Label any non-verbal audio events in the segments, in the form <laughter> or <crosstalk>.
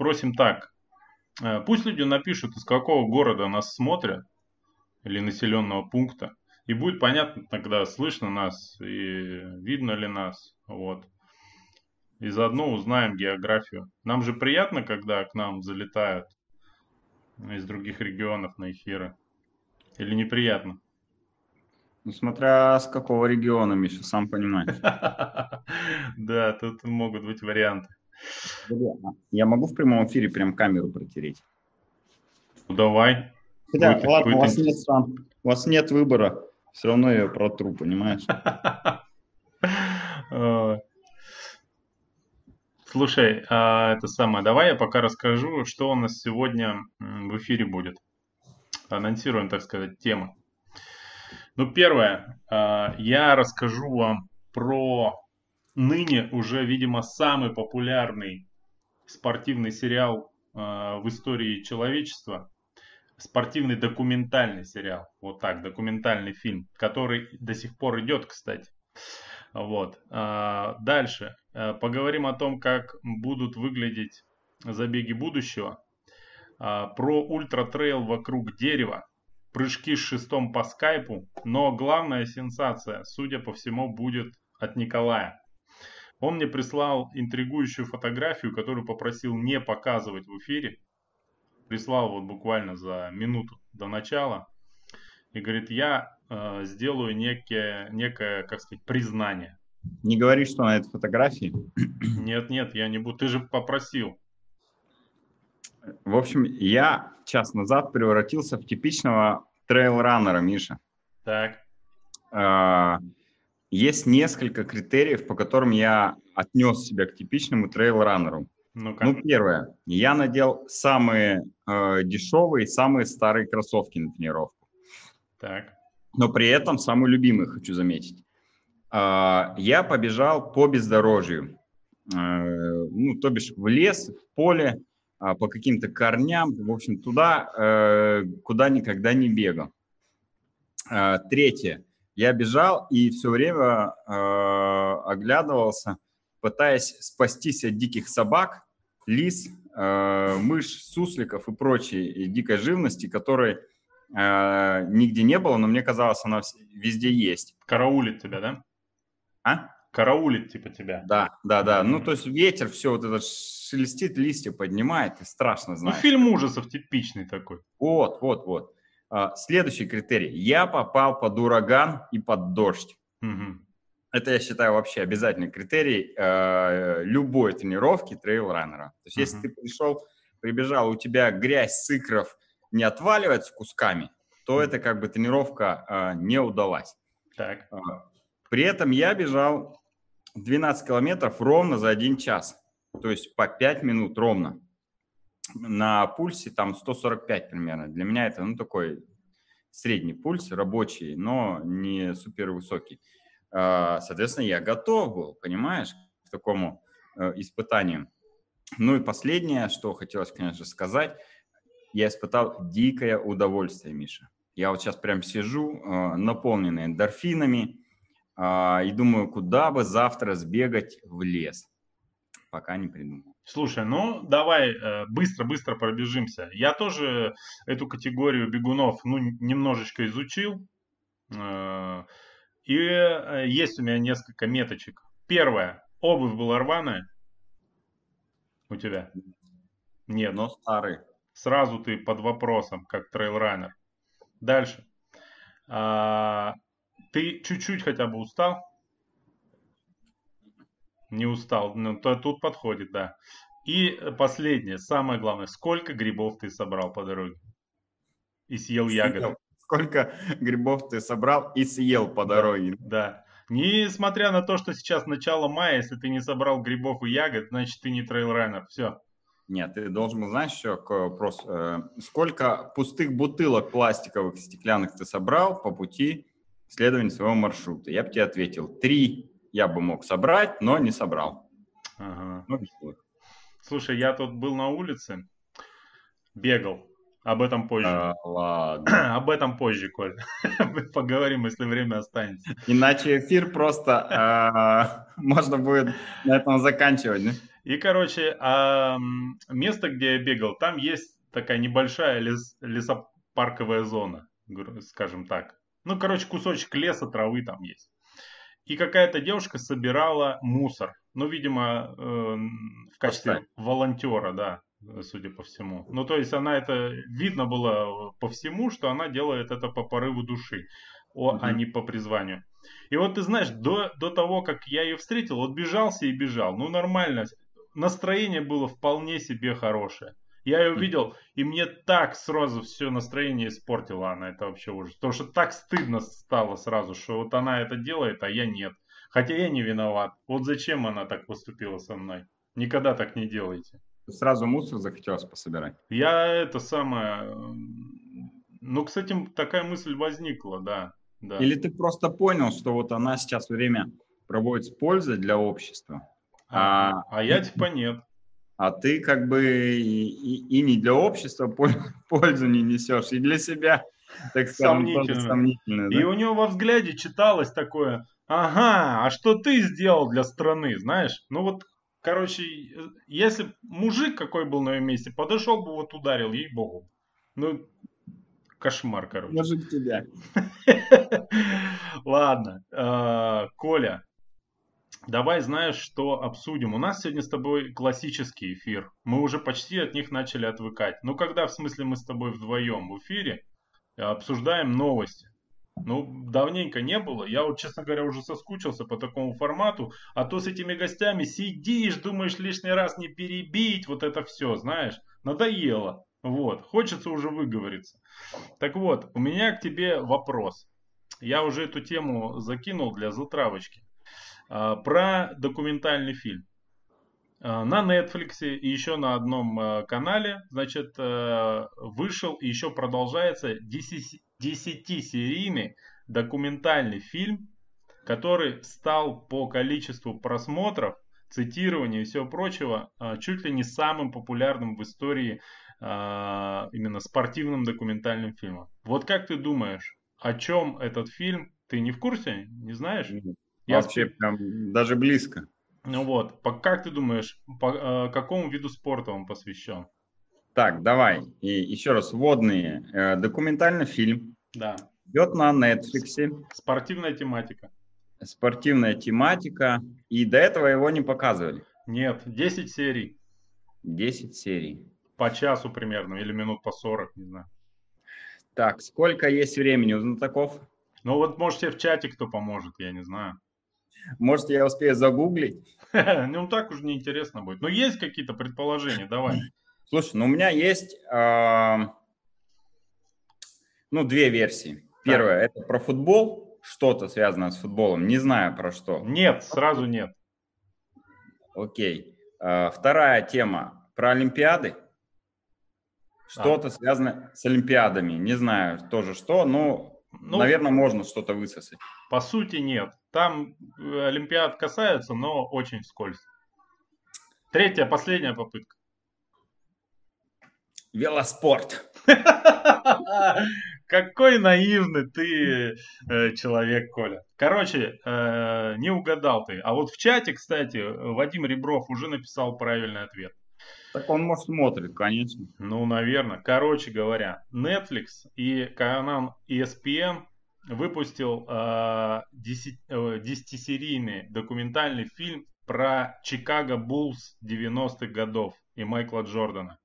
спросим так. Э, пусть люди напишут, из какого города нас смотрят или населенного пункта. И будет понятно тогда, слышно нас и видно ли нас. Вот. И заодно узнаем географию. Нам же приятно, когда к нам залетают из других регионов на эфиры. Или неприятно? Ну, смотря с какого региона, Миша, сам понимаешь. <laughs> Да, тут могут быть варианты. Я могу в прямом эфире прям камеру протереть? Ну, давай. Хотя, будет, ладно, будет... у, вас нет, у вас нет выбора. Все равно я протру, понимаешь? <laughs> Слушай, а это самое, давай я пока расскажу, что у нас сегодня в эфире будет. Анонсируем, так сказать, темы. Ну, первое, а, я расскажу вам про ныне уже, видимо, самый популярный спортивный сериал а, в истории человечества спортивный документальный сериал. Вот так, документальный фильм, который до сих пор идет, кстати. Вот. А, дальше. А, поговорим о том, как будут выглядеть забеги будущего. А, про ультра-трейл вокруг дерева. Прыжки с шестом по скайпу. Но главная сенсация, судя по всему, будет от Николая. Он мне прислал интригующую фотографию, которую попросил не показывать в эфире прислал вот буквально за минуту до начала и говорит, я э, сделаю некое, некое, как сказать, признание. Не говори, что на этой фотографии. Нет, нет, я не буду. Ты же попросил. В общем, я час назад превратился в типичного трейл-раннера, Миша. Так. Э, есть несколько критериев, по которым я отнес себя к типичному трейл-раннеру. Ну, ну, первое. Я надел самые э, дешевые, самые старые кроссовки на тренировку. Так. Но при этом самые любимые, хочу заметить. Э, я побежал по бездорожью. Э, ну, то бишь в лес, в поле, э, по каким-то корням. В общем, туда, э, куда никогда не бегал. Э, третье. Я бежал и все время э, оглядывался – пытаясь спастись от диких собак, лис, э, мышь, сусликов и прочей дикой живности, которой э, нигде не было, но мне казалось, она везде есть. Караулит тебя, да? А? Караулит типа тебя. Да, да, да. Ну, то есть ветер все вот это шелестит, листья поднимает, и страшно знать. Ну, фильм ужасов типичный такой. Вот, вот, вот. А, следующий критерий. Я попал под ураган и под дождь. Угу. Это, я считаю, вообще обязательный критерий э, любой тренировки трейл-раннера. То есть, uh-huh. если ты пришел, прибежал, у тебя грязь с икров не отваливается кусками, то это как бы тренировка э, не удалась. Так. При этом я бежал 12 километров ровно за один час. То есть по 5 минут ровно. На пульсе там 145 примерно. Для меня это ну, такой средний пульс, рабочий, но не супер высокий. А, соответственно, я готов был, понимаешь, к такому э, испытанию. Ну и последнее, что хотелось, конечно, сказать, я испытал дикое удовольствие, Миша. Я вот сейчас прям сижу, э, наполненный эндорфинами, а, и думаю, куда бы завтра сбегать в лес. Пока не придумал. Слушай, ну давай быстро-быстро э, пробежимся. Я тоже эту категорию бегунов ну, немножечко изучил. И э, есть у меня несколько меточек. Первое. Обувь была рваная. У тебя? Нет. Но старый. Сразу ты под вопросом, как трейлранер. Дальше. А, ты чуть-чуть хотя бы устал? Не устал. Ну, то тут подходит, да. И последнее, самое главное. Сколько грибов ты собрал по дороге? И съел ягоды? сколько грибов ты собрал и съел по дороге. Да. Несмотря на то, что сейчас начало мая, если ты не собрал грибов и ягод, значит ты не трейлранер. Все. Нет, ты должен знать еще вопрос. Э, сколько пустых бутылок пластиковых, стеклянных ты собрал по пути следования своего маршрута? Я бы тебе ответил, три я бы мог собрать, но не собрал. Ага. Ну, Слушай, я тут был на улице, бегал, об этом позже. А, <clears throat> ладно. Об этом позже, Коль. <laughs> Поговорим, если время останется. Иначе эфир просто а, можно будет на этом заканчивать, да? И, короче, а место, где я бегал, там есть такая небольшая лес, лесопарковая зона, скажем так. Ну, короче, кусочек леса, травы там есть. И какая-то девушка собирала мусор. Ну, видимо, э, в качестве Поставь. волонтера, да, судя по всему. Ну, то есть она это, видно было по всему, что она делает это по порыву души, о, угу. а не по призванию. И вот ты знаешь, до, до того, как я ее встретил, вот бежался и бежал. Ну, нормально. Настроение было вполне себе хорошее. Я ее увидел, и мне так сразу все настроение испортила она. Это вообще ужас. Потому что так стыдно стало сразу, что вот она это делает, а я нет. Хотя я не виноват. Вот зачем она так поступила со мной? Никогда так не делайте. Сразу мусор захотелось пособирать? Я это самое... Ну, кстати, такая мысль возникла, да. да. Или ты просто понял, что вот она сейчас время проводит с пользой для общества? А, а, а я типа нет а ты как бы и, и, и не для общества <laughs> пользу не несешь, и для себя, так скажем, сомнительно. сомнительно да? И у него во взгляде читалось такое, ага, а что ты сделал для страны, знаешь? Ну вот, короче, если мужик какой был на ее месте, подошел бы, вот ударил, ей-богу. Ну, кошмар, короче. Мужик тебя. <laughs> Ладно, а, Коля, Давай, знаешь, что обсудим. У нас сегодня с тобой классический эфир. Мы уже почти от них начали отвыкать. Ну, когда, в смысле, мы с тобой вдвоем в эфире э, обсуждаем новости. Ну, давненько не было. Я вот, честно говоря, уже соскучился по такому формату. А то с этими гостями сидишь, думаешь лишний раз не перебить. Вот это все, знаешь. Надоело. Вот. Хочется уже выговориться. Так вот, у меня к тебе вопрос. Я уже эту тему закинул для затравочки. А, про документальный фильм. А, на Netflix и еще на одном а, канале, значит, вышел и еще продолжается 10-серийный документальный фильм, который стал по количеству просмотров, цитирования и всего прочего чуть ли не самым популярным в истории именно спортивным документальным фильмом. Вот как ты думаешь, о чем этот фильм? Ты не в курсе? Не знаешь? Я Вообще прям даже близко. Ну вот, по, как ты думаешь, по э, какому виду спорта он посвящен? Так, давай. И еще раз, водные. Э, документальный фильм. Да. Идет на Netflix. Спортивная тематика. Спортивная тематика. И до этого его не показывали. Нет, 10 серий. 10 серий. По часу примерно, или минут по 40, не знаю. Так, сколько есть времени у знатоков? Ну вот, может, тебе в чате кто поможет, я не знаю. Может, я успею загуглить? <laughs> Ну, так уже неинтересно будет. Но есть какие-то предположения? Давай. Слушай, ну у меня есть, ну, две версии. Первая – это про футбол, что-то связанное с футболом. Не знаю про что. Нет, сразу нет. Окей. А, вторая тема про Олимпиады. Что-то а. связано с Олимпиадами. Не знаю тоже что, но ну, Наверное, можно что-то высосать. По сути, нет. Там э, Олимпиад касается, но очень вскользь. Третья, последняя попытка. Велоспорт. <laughs> Какой наивный ты э, человек, Коля. Короче, э, не угадал ты. А вот в чате, кстати, Вадим Ребров уже написал правильный ответ. Так он, может, смотрит, конечно. Ну, наверное. Короче говоря, Netflix и канал ESPN выпустил э, 10-серийный документальный фильм про Чикаго Буллс 90-х годов и Майкла Джордана.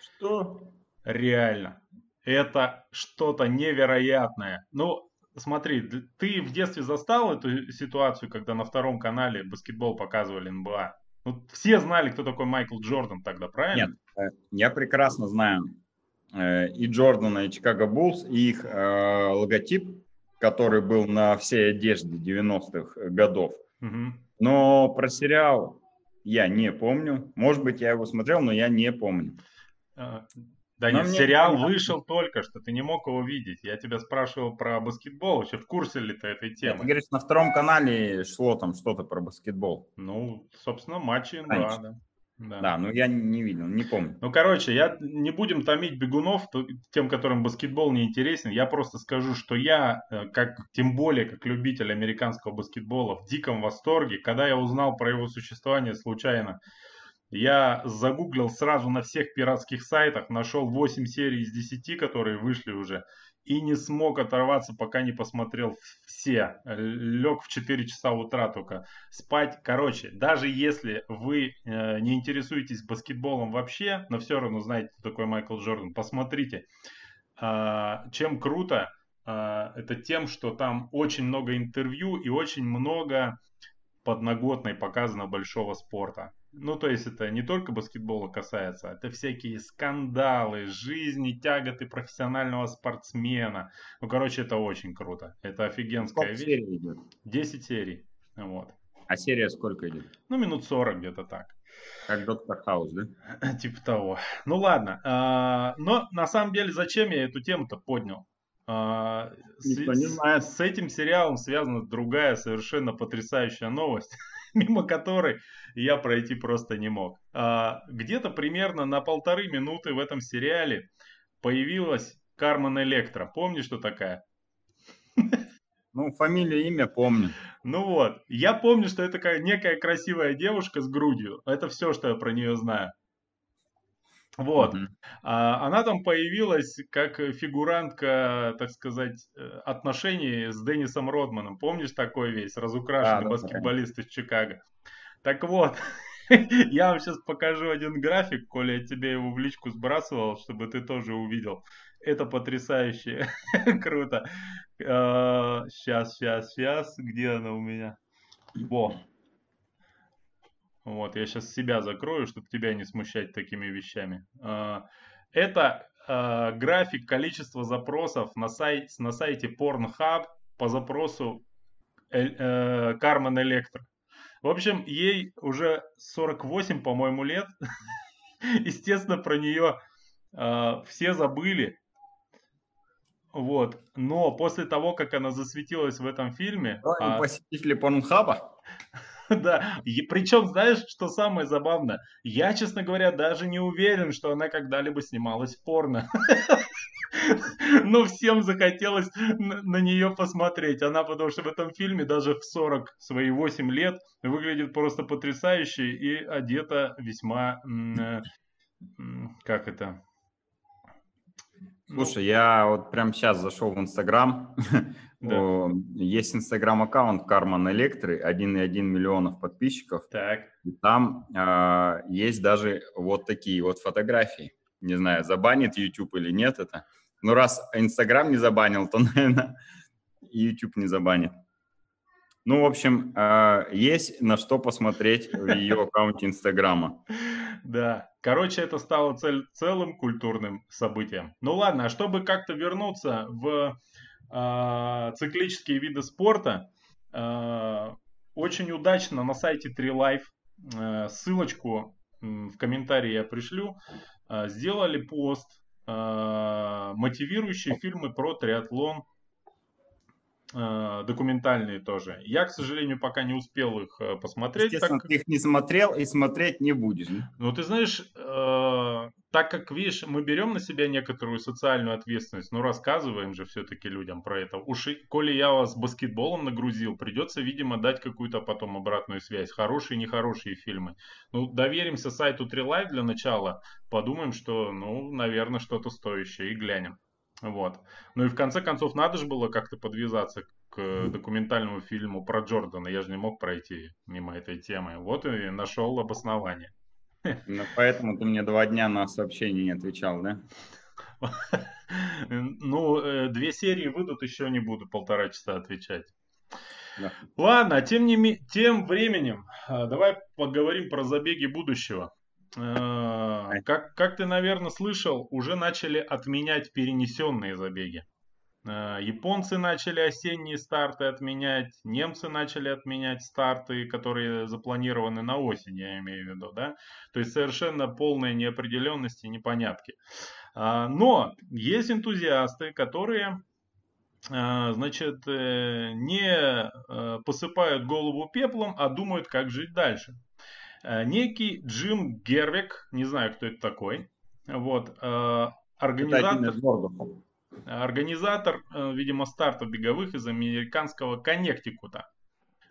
Что? Реально. Это что-то невероятное. Ну, смотри, ты в детстве застал эту ситуацию, когда на втором канале баскетбол показывали НБА? Ну, все знали, кто такой Майкл Джордан тогда, правильно? Нет, э, я прекрасно знаю э, и Джордана, и Чикаго Буллс, и их э, логотип, который был на всей одежде 90-х годов. Угу. Но про сериал я не помню. Может быть, я его смотрел, но я не помню. А, да нет, сериал понятно. вышел только что, ты не мог его видеть. Я тебя спрашивал про баскетбол, вообще в курсе ли ты этой темы? Ты говоришь, на втором канале шло там что-то про баскетбол. Ну, собственно, матчи НБА, да. Да. да, ну я не видел, не помню. Ну, короче, я не будем томить бегунов, тем, которым баскетбол не интересен. Я просто скажу, что я, э, как, тем более как любитель американского баскетбола, в диком восторге, когда я узнал про его существование случайно Я загуглил сразу на всех пиратских сайтах, нашел 8 серий из 10, которые вышли уже, и не смог оторваться, пока не посмотрел все. Лег в 4 часа утра только спать. Короче, даже если вы э, не интересуетесь баскетболом вообще, но все равно знаете, кто такой Майкл Джордан, посмотрите. Э, чем круто, э, это тем, что там очень много интервью и очень много подноготной показано большого спорта. Ну, то есть это не только баскетбола касается, это всякие скандалы, жизни, тяготы профессионального спортсмена. Ну, короче, это очень круто. Это офигенская сколько вещь. серий идет? 10 серий. Вот. А серия сколько идет? Ну, минут 40 где-то так. Как Доктор Хаус, да? <clears throat> Типа того. Ну ладно. А, но на самом деле, зачем я эту тему-то поднял? А, с, не знает. С этим сериалом связана другая совершенно потрясающая новость. <laughs> <laughs> мимо которой я пройти просто не мог. А, где-то примерно на полторы минуты в этом сериале появилась Кармен Электро. Помнишь, что такая? Ну, фамилию, имя помню. Ну вот, я помню, что это некая красивая девушка с грудью. Это все, что я про нее знаю. Вот. Mm-hmm. А, она там появилась как фигурантка, так сказать, э, отношений с Деннисом Родманом. Помнишь такой весь разукрашенный да, баскетболист да. из Чикаго? Так вот, <laughs> я вам сейчас покажу один график, Коля, я тебе его в личку сбрасывал, чтобы ты тоже увидел. Это потрясающе. <laughs> Круто. Сейчас, сейчас, сейчас. Где она у меня? Во. Вот, я сейчас себя закрою, чтобы тебя не смущать такими вещами. А, это а, график количества запросов на, сайт, на сайте Pornhub по запросу Кармен Электро. В общем, ей уже 48, по-моему, лет. <laughs> Естественно, про нее э, все забыли. Вот. Но после того, как она засветилась в этом фильме... А... Посетители Порнхаба? <laughs> <laughs> Да, и причем, знаешь, что самое забавное? Я, честно говоря, даже не уверен, что она когда-либо снималась в порно. <laughs> Но всем захотелось на, на нее посмотреть. Она, потому что в этом фильме даже в 40 свои 8 лет выглядит просто потрясающе и одета весьма, э, как это, Слушай, я вот прямо сейчас зашел в Инстаграм. <laughs> Да. Есть Инстаграм-аккаунт Карман Электры, 1,1 миллионов подписчиков. Так. И там э, есть даже вот такие вот фотографии. Не знаю, забанит YouTube или нет это. Но раз Инстаграм не забанил, то, <laughs> наверное, YouTube не забанит. Ну, в общем, э, есть на что посмотреть в ее <laughs> аккаунте Инстаграма. Да, короче, это стало цель, целым культурным событием. Ну ладно, а чтобы как-то вернуться в э, циклические виды спорта, э, очень удачно на сайте 3Life, э, ссылочку в комментарии я пришлю, э, сделали пост, э, мотивирующие фильмы про триатлон Э, документальные тоже. Я, к сожалению, пока не успел их э, посмотреть. Естественно, так... ты их не смотрел и смотреть не будешь. Ну, ты знаешь, э, так как, видишь, мы берем на себя некоторую социальную ответственность, ну, рассказываем же все-таки людям про это. Уж, коли я вас баскетболом нагрузил, придется, видимо, дать какую-то потом обратную связь. Хорошие и нехорошие фильмы. Ну, доверимся сайту 3Live для начала, подумаем, что, ну, наверное, что-то стоящее и глянем. Вот. Ну и в конце концов надо же было как-то подвязаться к документальному фильму про Джордана. Я же не мог пройти мимо этой темы. Вот и нашел обоснование. Ну, поэтому ты мне два дня на сообщение не отвечал, да? <laughs> Ну, э, две серии выйдут, еще не буду полтора часа отвечать. Да. Ладно, тем, не, тем временем а, давай поговорим про забеги будущего. Э, как, как ты, наверное, слышал, уже начали отменять перенесенные забеги. Э, японцы начали осенние старты отменять, немцы начали отменять старты, которые запланированы на осень, я имею в виду, да. То есть совершенно полная неопределенность и непонятки. Э, но есть энтузиасты, которые значит, не посыпают голову пеплом, а думают, как жить дальше. Э, некий Джим Гервик, не знаю, кто это такой, вот, э, организатор, организатор, э, видимо, стартов беговых из американского Коннектикута.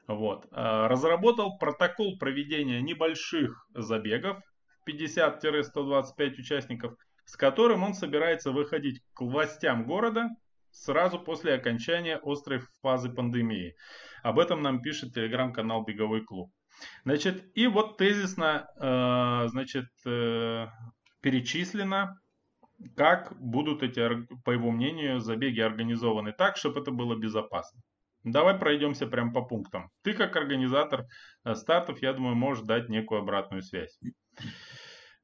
Вот. Разработал протокол проведения небольших забегов 50-125 участников, с которым он собирается выходить к властям города сразу после окончания острой фазы пандемии. Об этом нам пишет телеграм-канал Беговой клуб. Значит, и вот тезисно, э, значит, э, перечислено, как будут эти, по его мнению, забеги организованы так, чтобы это было безопасно. Давай пройдемся прямо по пунктам. Ты как организатор э, стартов, я думаю, можешь дать некую обратную связь.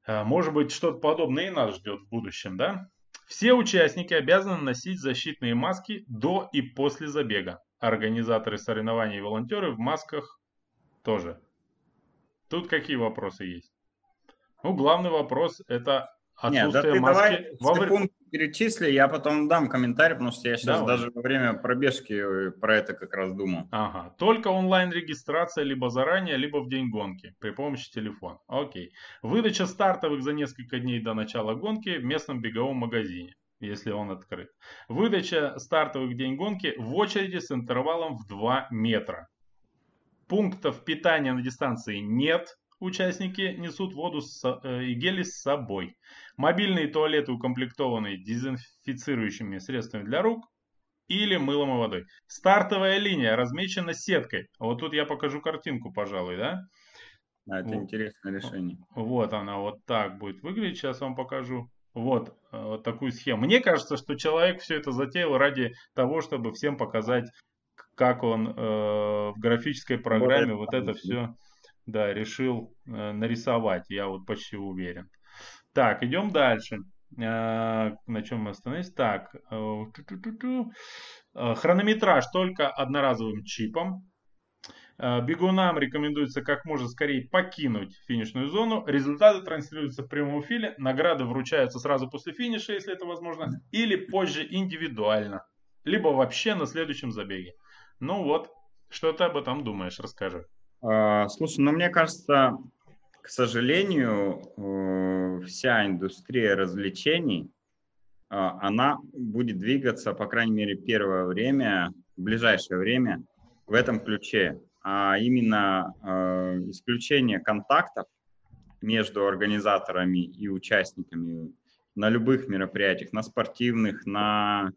Э, может быть, что-то подобное и нас ждет в будущем, да? Все участники обязаны носить защитные маски до и после забега. Организаторы соревнований и волонтеры в масках тоже. Тут какие вопросы есть? Ну, главный вопрос это Отсутствие Нет, да ты маски. давай во время... пункт перечисли, я потом дам комментарий, потому что я сейчас давай. даже во время пробежки э, про это как раз думал. Ага, только онлайн-регистрация либо заранее, либо в день гонки при помощи телефона. Окей. Выдача стартовых за несколько дней до начала гонки в местном беговом магазине если он открыт. Выдача стартовых в день гонки в очереди с интервалом в 2 метра. Пунктов питания на дистанции нет, участники несут воду э, и гели с собой. Мобильные туалеты укомплектованы дезинфицирующими средствами для рук или мылом и водой. Стартовая линия размечена сеткой. Вот тут я покажу картинку, пожалуй, да? Да, это вот. интересное решение. Вот она вот так будет выглядеть. Сейчас вам покажу. Вот, э, вот такую схему. Мне кажется, что человек все это затеял ради того, чтобы всем показать, как он э, в графической программе вот, вот это все да, решил э, нарисовать, я вот почти уверен. Так, идем дальше. Э, на чем мы остановились? Так, э, э, хронометраж только одноразовым чипом. Бегунам рекомендуется как можно скорее покинуть финишную зону. Результаты транслируются в прямом эфире. Награды вручаются сразу после финиша, если это возможно, или позже индивидуально, либо вообще на следующем забеге. Ну вот, что ты об этом думаешь, расскажи. А, слушай, ну мне кажется, к сожалению, э, вся индустрия развлечений, а, она будет двигаться, по крайней мере, первое время, в ближайшее время, в этом ключе. А именно э, исключение контактов между организаторами и участниками на любых мероприятиях, на спортивных, на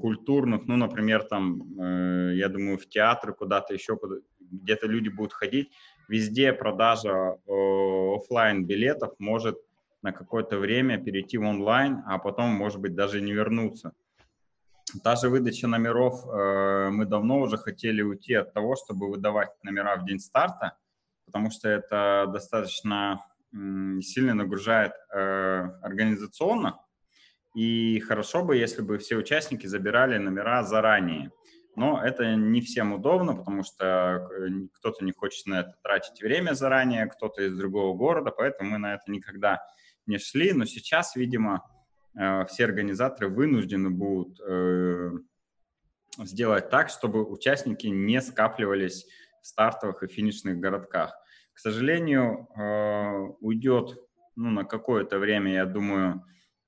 культурных, ну, например, там, я думаю, в театры куда-то еще, куда где-то люди будут ходить, везде продажа офлайн билетов может на какое-то время перейти в онлайн, а потом, может быть, даже не вернуться. Та же выдача номеров, э, мы давно уже хотели уйти от того, чтобы выдавать номера в день старта, потому что это достаточно сильно нагружает э, организационно, и хорошо бы, если бы все участники забирали номера заранее но это не всем удобно, потому что э, кто-то не хочет на это тратить время заранее, кто-то из другого города, поэтому мы на это никогда не шли. Но сейчас, видимо, э, все организаторы вынуждены будут э, сделать так, чтобы участники не скапливались в стартовых и финишных городках. К сожалению, уйдет ну, на какое-то время, я думаю,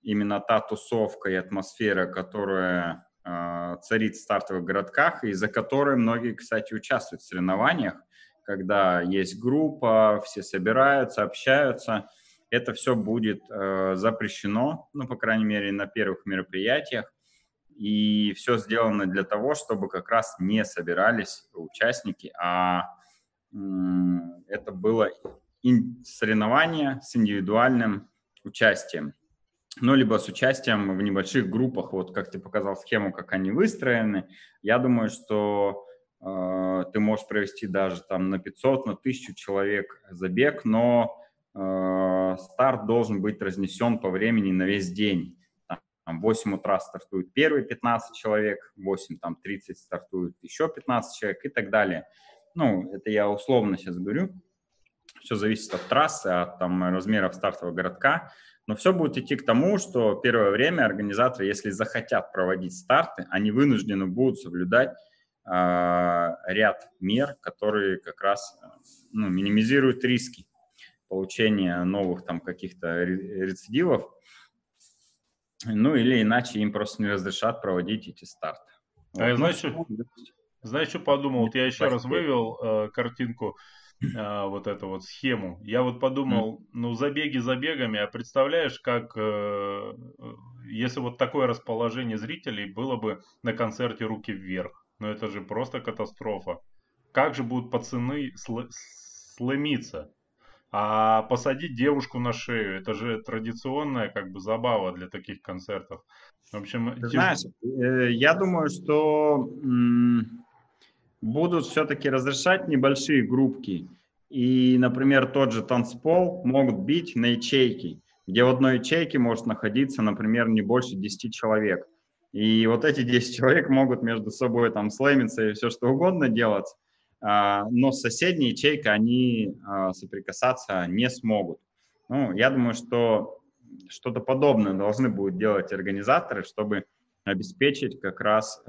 именно та тусовка и атмосфера, которая а, царит в стартовых городках, и за которой многие, кстати, участвуют в соревнованиях, когда есть группа, все собираются, общаются. Это все будет э, запрещено, ну, по крайней мере, на первых мероприятиях. И все сделано для того, чтобы как раз не собирались участники, а это было соревнование с индивидуальным участием ну, либо с участием в небольших группах, вот как ты показал схему, как они выстроены. Я думаю, что э, ты можешь провести даже там на 500, на 1000 человек забег, но э, старт должен быть разнесен по времени на весь день. Там, в 8 утра стартует первые 15 человек, в 8, там 30 стартует еще 15 человек и так далее. Ну, это я условно сейчас говорю. Все зависит от трассы, от там, размеров стартового городка. Но все будет идти к тому, что первое время организаторы, если захотят проводить старты, они вынуждены будут соблюдать э, ряд мер, которые как раз ну, минимизируют риски получения новых там каких-то рецидивов. Ну или иначе им просто не разрешат проводить эти старты. А вот. знаешь, Знаешь, что подумал? Вот я еще раз вывел э, картинку, э, вот эту вот схему. Я вот подумал, ну забеги забегами, а представляешь, как э, если вот такое расположение зрителей было бы на концерте «Руки вверх». Ну это же просто катастрофа. Как же будут пацаны сл- сломиться? А посадить девушку на шею, это же традиционная как бы забава для таких концертов. В общем, Ты знаешь, э, я думаю, что будут все-таки разрешать небольшие группки. И, например, тот же танцпол могут бить на ячейки, где в одной ячейке может находиться, например, не больше 10 человек. И вот эти 10 человек могут между собой там слэмиться и все что угодно делать, а, но с соседней ячейкой они а, соприкасаться не смогут. Ну, я думаю, что что-то подобное должны будут делать организаторы, чтобы обеспечить как раз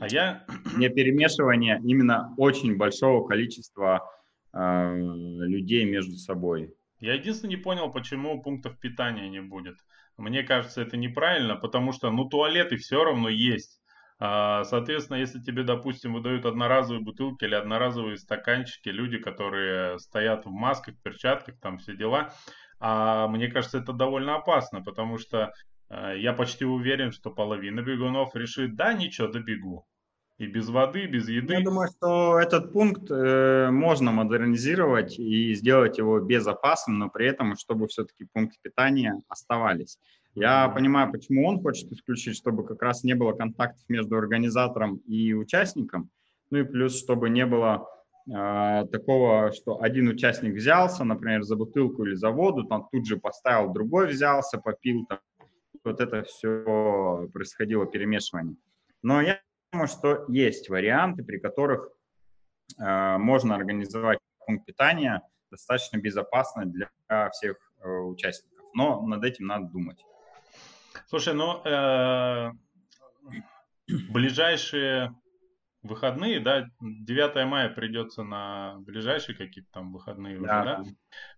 а, а я... <clears throat> не перемешивание именно очень большого количества людей между собой. Я единственное не понял, почему пунктов питания не будет. Мне кажется, это неправильно, потому что, ну, туалеты все равно есть. А, соответственно, если тебе, допустим, выдают одноразовые бутылки или одноразовые стаканчики, люди, которые стоят в масках, перчатках, там все дела, а мне кажется, это довольно опасно, потому что э, я почти уверен, что половина бегунов решит, да, ничего, добегу. И без воды, без еды. Я думаю, что этот пункт э, можно модернизировать и сделать его безопасным, но при этом, чтобы все-таки пункты питания оставались. Я понимаю, почему он хочет исключить, чтобы как раз не было контактов между организатором и участником. Ну и плюс, чтобы не было э, такого, что один участник взялся, например, за бутылку или за воду, там тут же поставил, другой взялся, попил. Там. Вот это все происходило перемешивание. Но я думаю, что есть варианты, при которых э, можно организовать пункт питания достаточно безопасно для всех э, участников. Но над этим надо думать. Слушай, ну э, ближайшие выходные, да, 9 мая придется на ближайшие какие-то там выходные уже, да. да?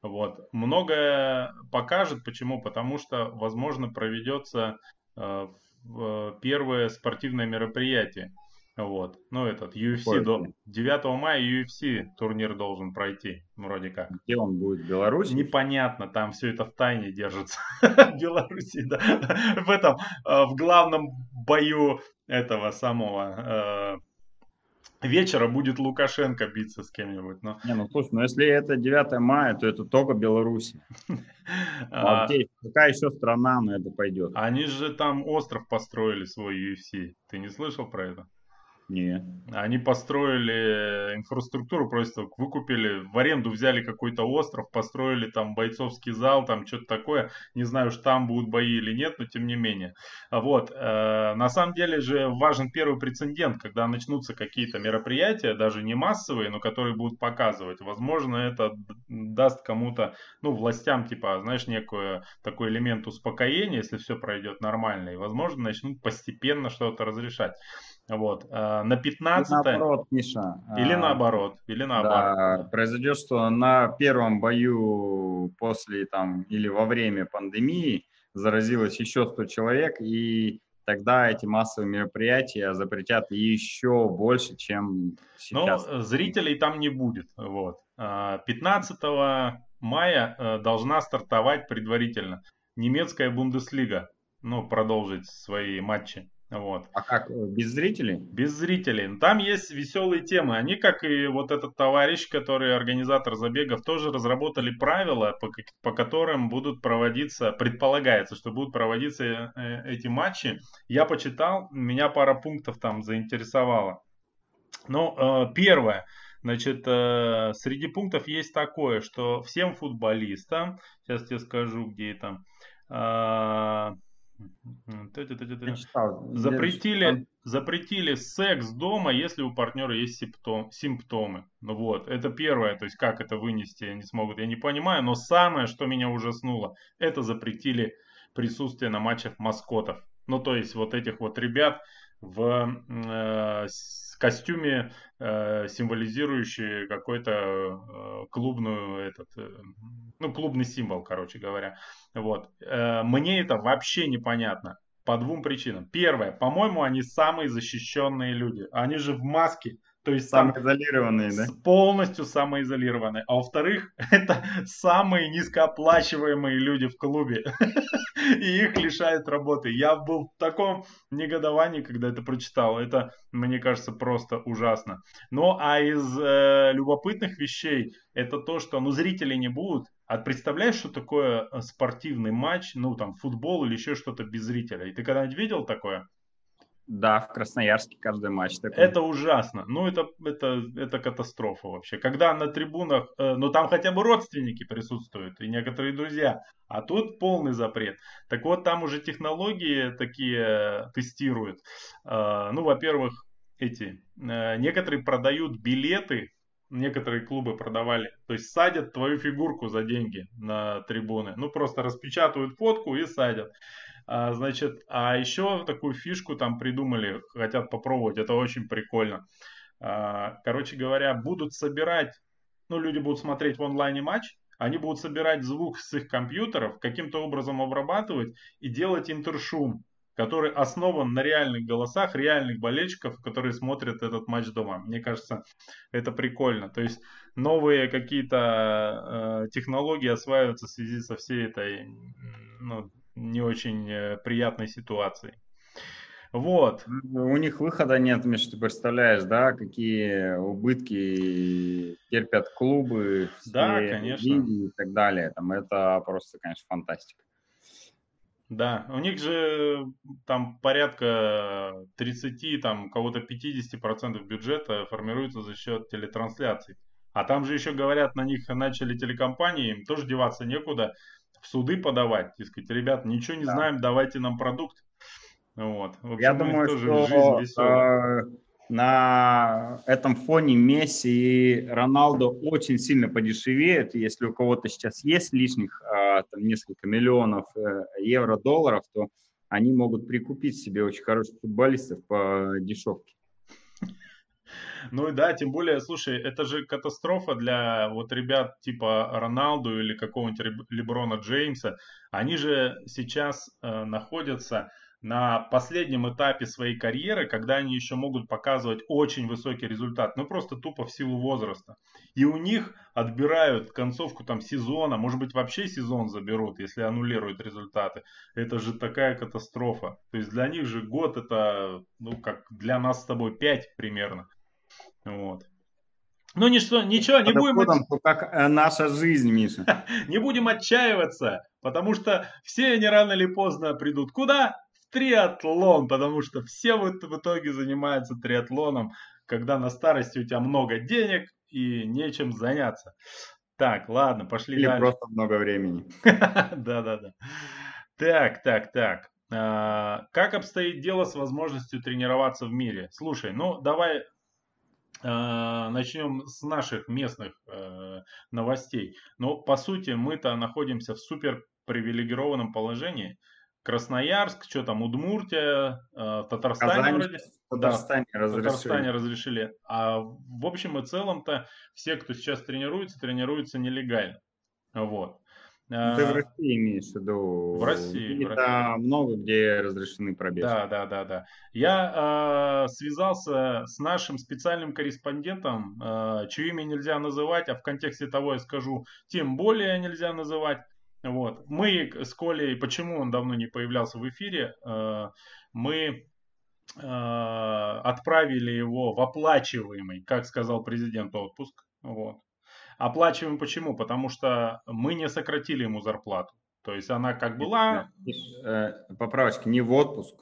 Вот. Многое покажет. Почему? Потому что, возможно, проведется э, первое спортивное мероприятие. Вот. Ну, этот UFC до 9 мая UFC турнир должен пройти, вроде как. Где он будет? В Беларуси? Непонятно, там все это в тайне держится. <laughs> в Беларуси, да. в этом, э, в главном бою этого самого э, вечера будет Лукашенко биться с кем-нибудь. Но... Не, ну слушай, ну если это 9 мая, то это только Беларусь. <laughs> А, какая еще страна на это пойдет? Они же там остров построили свой UFC. Ты не слышал про это? Нет. Они построили инфраструктуру, просто выкупили, в аренду взяли какой-то остров, построили там бойцовский зал, там что-то такое. Не знаю, что там будут бои или нет, но тем не менее. Вот. Э, на самом деле же важен первый прецедент, когда начнутся какие-то мероприятия, даже не массовые, но которые будут показывать. Возможно, это даст кому-то, ну, властям, типа, знаешь, некую такой элемент успокоения, если все пройдет нормально. И, возможно, начнут постепенно что-то разрешать. Вот. А, на 15 Или наоборот, Миша. Или а, наоборот. Или наоборот. Да, произойдет, что на первом бою после там или во время пандемии заразилось еще 100 человек, и тогда эти массовые мероприятия запретят еще больше, чем сейчас. Но зрителей там не будет. Вот. 15 а, мая э, должна стартовать предварительно немецкая Бундеслига, ну, продолжить свои матчи. Вот. А как, э, без зрителей? Без зрителей. Там есть веселые темы. Они, как и вот этот товарищ, который организатор забегов, тоже разработали правила, по, по которым будут проводиться, предполагается, что будут проводиться э, эти матчи. Я почитал, меня пара пунктов там заинтересовало. Ну, э, первое. Значит, среди пунктов есть такое, что всем футболистам, сейчас тебе скажу, где это, Запретили, запретили секс дома, если у партнера есть симптом, симптомы. Ну вот, это первое, то есть как это вынести не смогут, я не понимаю. Но самое, что меня ужаснуло, это запретили присутствие на матчах маскотов. Ну то есть вот этих вот ребят в э, костюме, э, символизирующий какой-то э, клубную этот, э, ну клубный символ, короче говоря. Вот. Мне это вообще непонятно. по двум причинам. Первое, по-моему, они самые защищенные люди. Они же в маске, то есть самоизолированные, да? Полностью самоизолированные. А во-вторых, <laughs> это самые низкооплачиваемые люди в клубе. <laughs> И их лишают работы. Я был в таком негодовании, когда это прочитал. Это, мне кажется, просто ужасно. Ну, а из э, любопытных вещей, это то, что ну, зрителей не будут. А представляешь, что такое э, спортивный матч, ну, там, футбол или еще что-то без зрителя? И ты когда-нибудь видел такое? Да, в Красноярске каждый матч такой. Это ужасно. Ну, это, это, это катастрофа вообще. Когда на трибунах, э, ну, там хотя бы родственники присутствуют и некоторые друзья, а тут полный запрет. Так вот, там уже технологии такие тестируют. Э, ну, во-первых, эти, э, некоторые продают билеты, некоторые клубы продавали, то есть садят твою фигурку за деньги на трибуны. Ну, просто распечатывают фотку и садят. А, значит, а еще такую фишку там придумали, хотят попробовать, это очень прикольно. А, короче говоря, будут собирать, ну, люди будут смотреть в онлайне матч, они будут собирать звук с их компьютеров, каким-то образом обрабатывать и делать интершум, который основан на реальных голосах реальных болельщиков, которые смотрят этот матч дома. Мне кажется, это прикольно. То есть новые какие-то э, технологии осваиваются в связи со всей этой ну, не очень э, приятной ситуации. Вот. У них выхода нет, Миш, ты представляешь, да, какие убытки терпят клубы, да, конечно. и так далее. Там это просто, конечно, фантастика. Да, у них же там порядка 30, там кого-то 50% бюджета формируется за счет телетрансляций. А там же еще говорят, на них начали телекомпании, им тоже деваться некуда в суды подавать, и сказать, ребят, ничего не да. знаем, давайте нам продукт. Вот. В общем, Я думаю, что э, на этом фоне Месси и Роналдо очень сильно подешевеют. Если у кого-то сейчас есть лишних э, там, несколько миллионов э, евро, долларов, то они могут прикупить себе очень хороших футболистов по дешевке. Ну и да, тем более, слушай, это же катастрофа для вот ребят типа Роналду или какого-нибудь Леброна Джеймса. Они же сейчас э, находятся на последнем этапе своей карьеры, когда они еще могут показывать очень высокий результат, ну просто тупо в силу возраста. И у них отбирают концовку там сезона, может быть вообще сезон заберут, если аннулируют результаты. Это же такая катастрофа. То есть для них же год это, ну как для нас с тобой 5 примерно. Вот. Ну ничто, ничего, не будем... Там, как э, наша жизнь, Миша. <laughs> не будем отчаиваться, потому что все они рано или поздно придут куда? В триатлон, потому что все в, в итоге занимаются триатлоном, когда на старости у тебя много денег и нечем заняться. Так, ладно, пошли Или дальше. просто много времени. <laughs> Да-да-да. Так, так, так. А, как обстоит дело с возможностью тренироваться в мире? Слушай, ну давай начнем с наших местных э, новостей. Но по сути мы-то находимся в супер привилегированном положении. Красноярск, что там, Удмуртия, э, Татарстане Казань, вроде. Татарстане, да, разрешили. Татарстане разрешили. А в общем и целом-то все, кто сейчас тренируется, тренируются нелегально. Вот. Ну, ты в России имеешь в виду? В России. Это много где разрешены пробежки. Да, да, да, да. Я э, связался с нашим специальным корреспондентом, э, чье имя нельзя называть, а в контексте того я скажу, тем более нельзя называть. Вот. Мы с Колей, почему он давно не появлялся в эфире, э, мы э, отправили его в оплачиваемый, как сказал президент, отпуск. Вот. Оплачиваем почему? Потому что мы не сократили ему зарплату. То есть она как была... Э, поправочка, не в отпуск.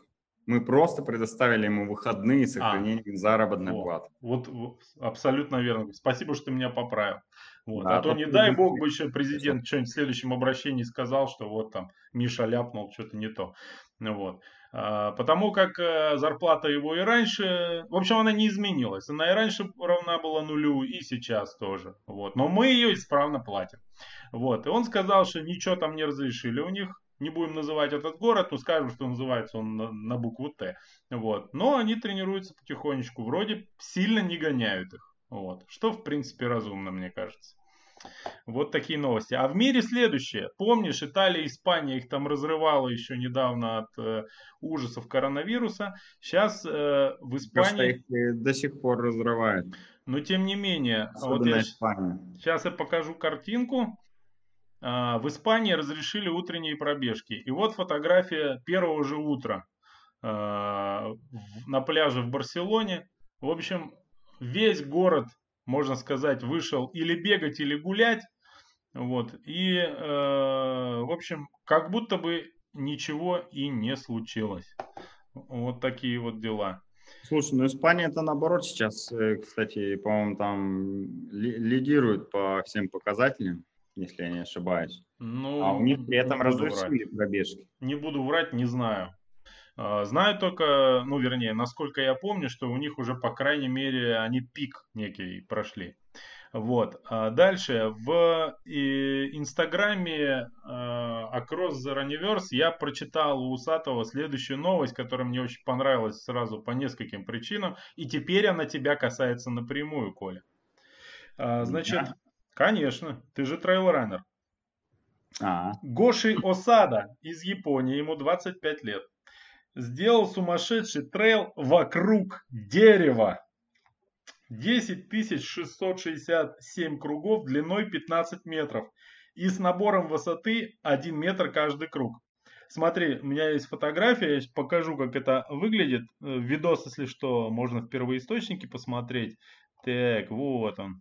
Мы просто предоставили ему выходные с сохранением а, заработной вот, платы. Вот, абсолютно верно. Спасибо, что ты меня поправил. Вот. Да, а то не дай бог бы еще президент что-нибудь в следующем обращении сказал, что вот там Миша ляпнул что-то не то. Вот. А, потому как э, зарплата его и раньше, в общем, она не изменилась. Она и раньше равна была нулю, и сейчас тоже. Вот. Но мы ее исправно платим. Вот. И он сказал, что ничего там не разрешили у них. Не будем называть этот город, но скажем, что называется он на, на букву Т. Вот. Но они тренируются потихонечку. Вроде сильно не гоняют их. Вот. Что, в принципе, разумно, мне кажется. Вот такие новости. А в мире следующее. Помнишь, Италия, Испания их там разрывала еще недавно от э, ужасов коронавируса. Сейчас э, в Испании... их до сих пор разрывает. Но тем не менее, вот я сейчас я покажу картинку. А, в Испании разрешили утренние пробежки. И вот фотография первого же утра а, на пляже в Барселоне. В общем, весь город, можно сказать, вышел или бегать, или гулять. Вот. И, э, в общем, как будто бы ничего и не случилось. Вот такие вот дела. Слушай, ну Испания это наоборот сейчас, э, кстати, по-моему, там лидирует по всем показателям, если я не ошибаюсь. Ну, а у них при этом разрешили пробежки. Не буду врать, не знаю. А, знаю только, ну вернее, насколько я помню, что у них уже, по крайней мере, они пик некий прошли. Вот. А дальше в Инстаграме а, Across the Universe я прочитал у Усатого следующую новость, которая мне очень понравилась сразу по нескольким причинам. И теперь она тебя касается напрямую, Коля. Значит, да. конечно, ты же трейл-раннер. А. Гоши Осада из Японии, ему 25 лет, сделал сумасшедший трейл вокруг дерева. 10 667 кругов длиной 15 метров и с набором высоты 1 метр каждый круг. Смотри, у меня есть фотография, я покажу, как это выглядит. Э, видос, если что, можно в первоисточнике посмотреть. Так, вот он.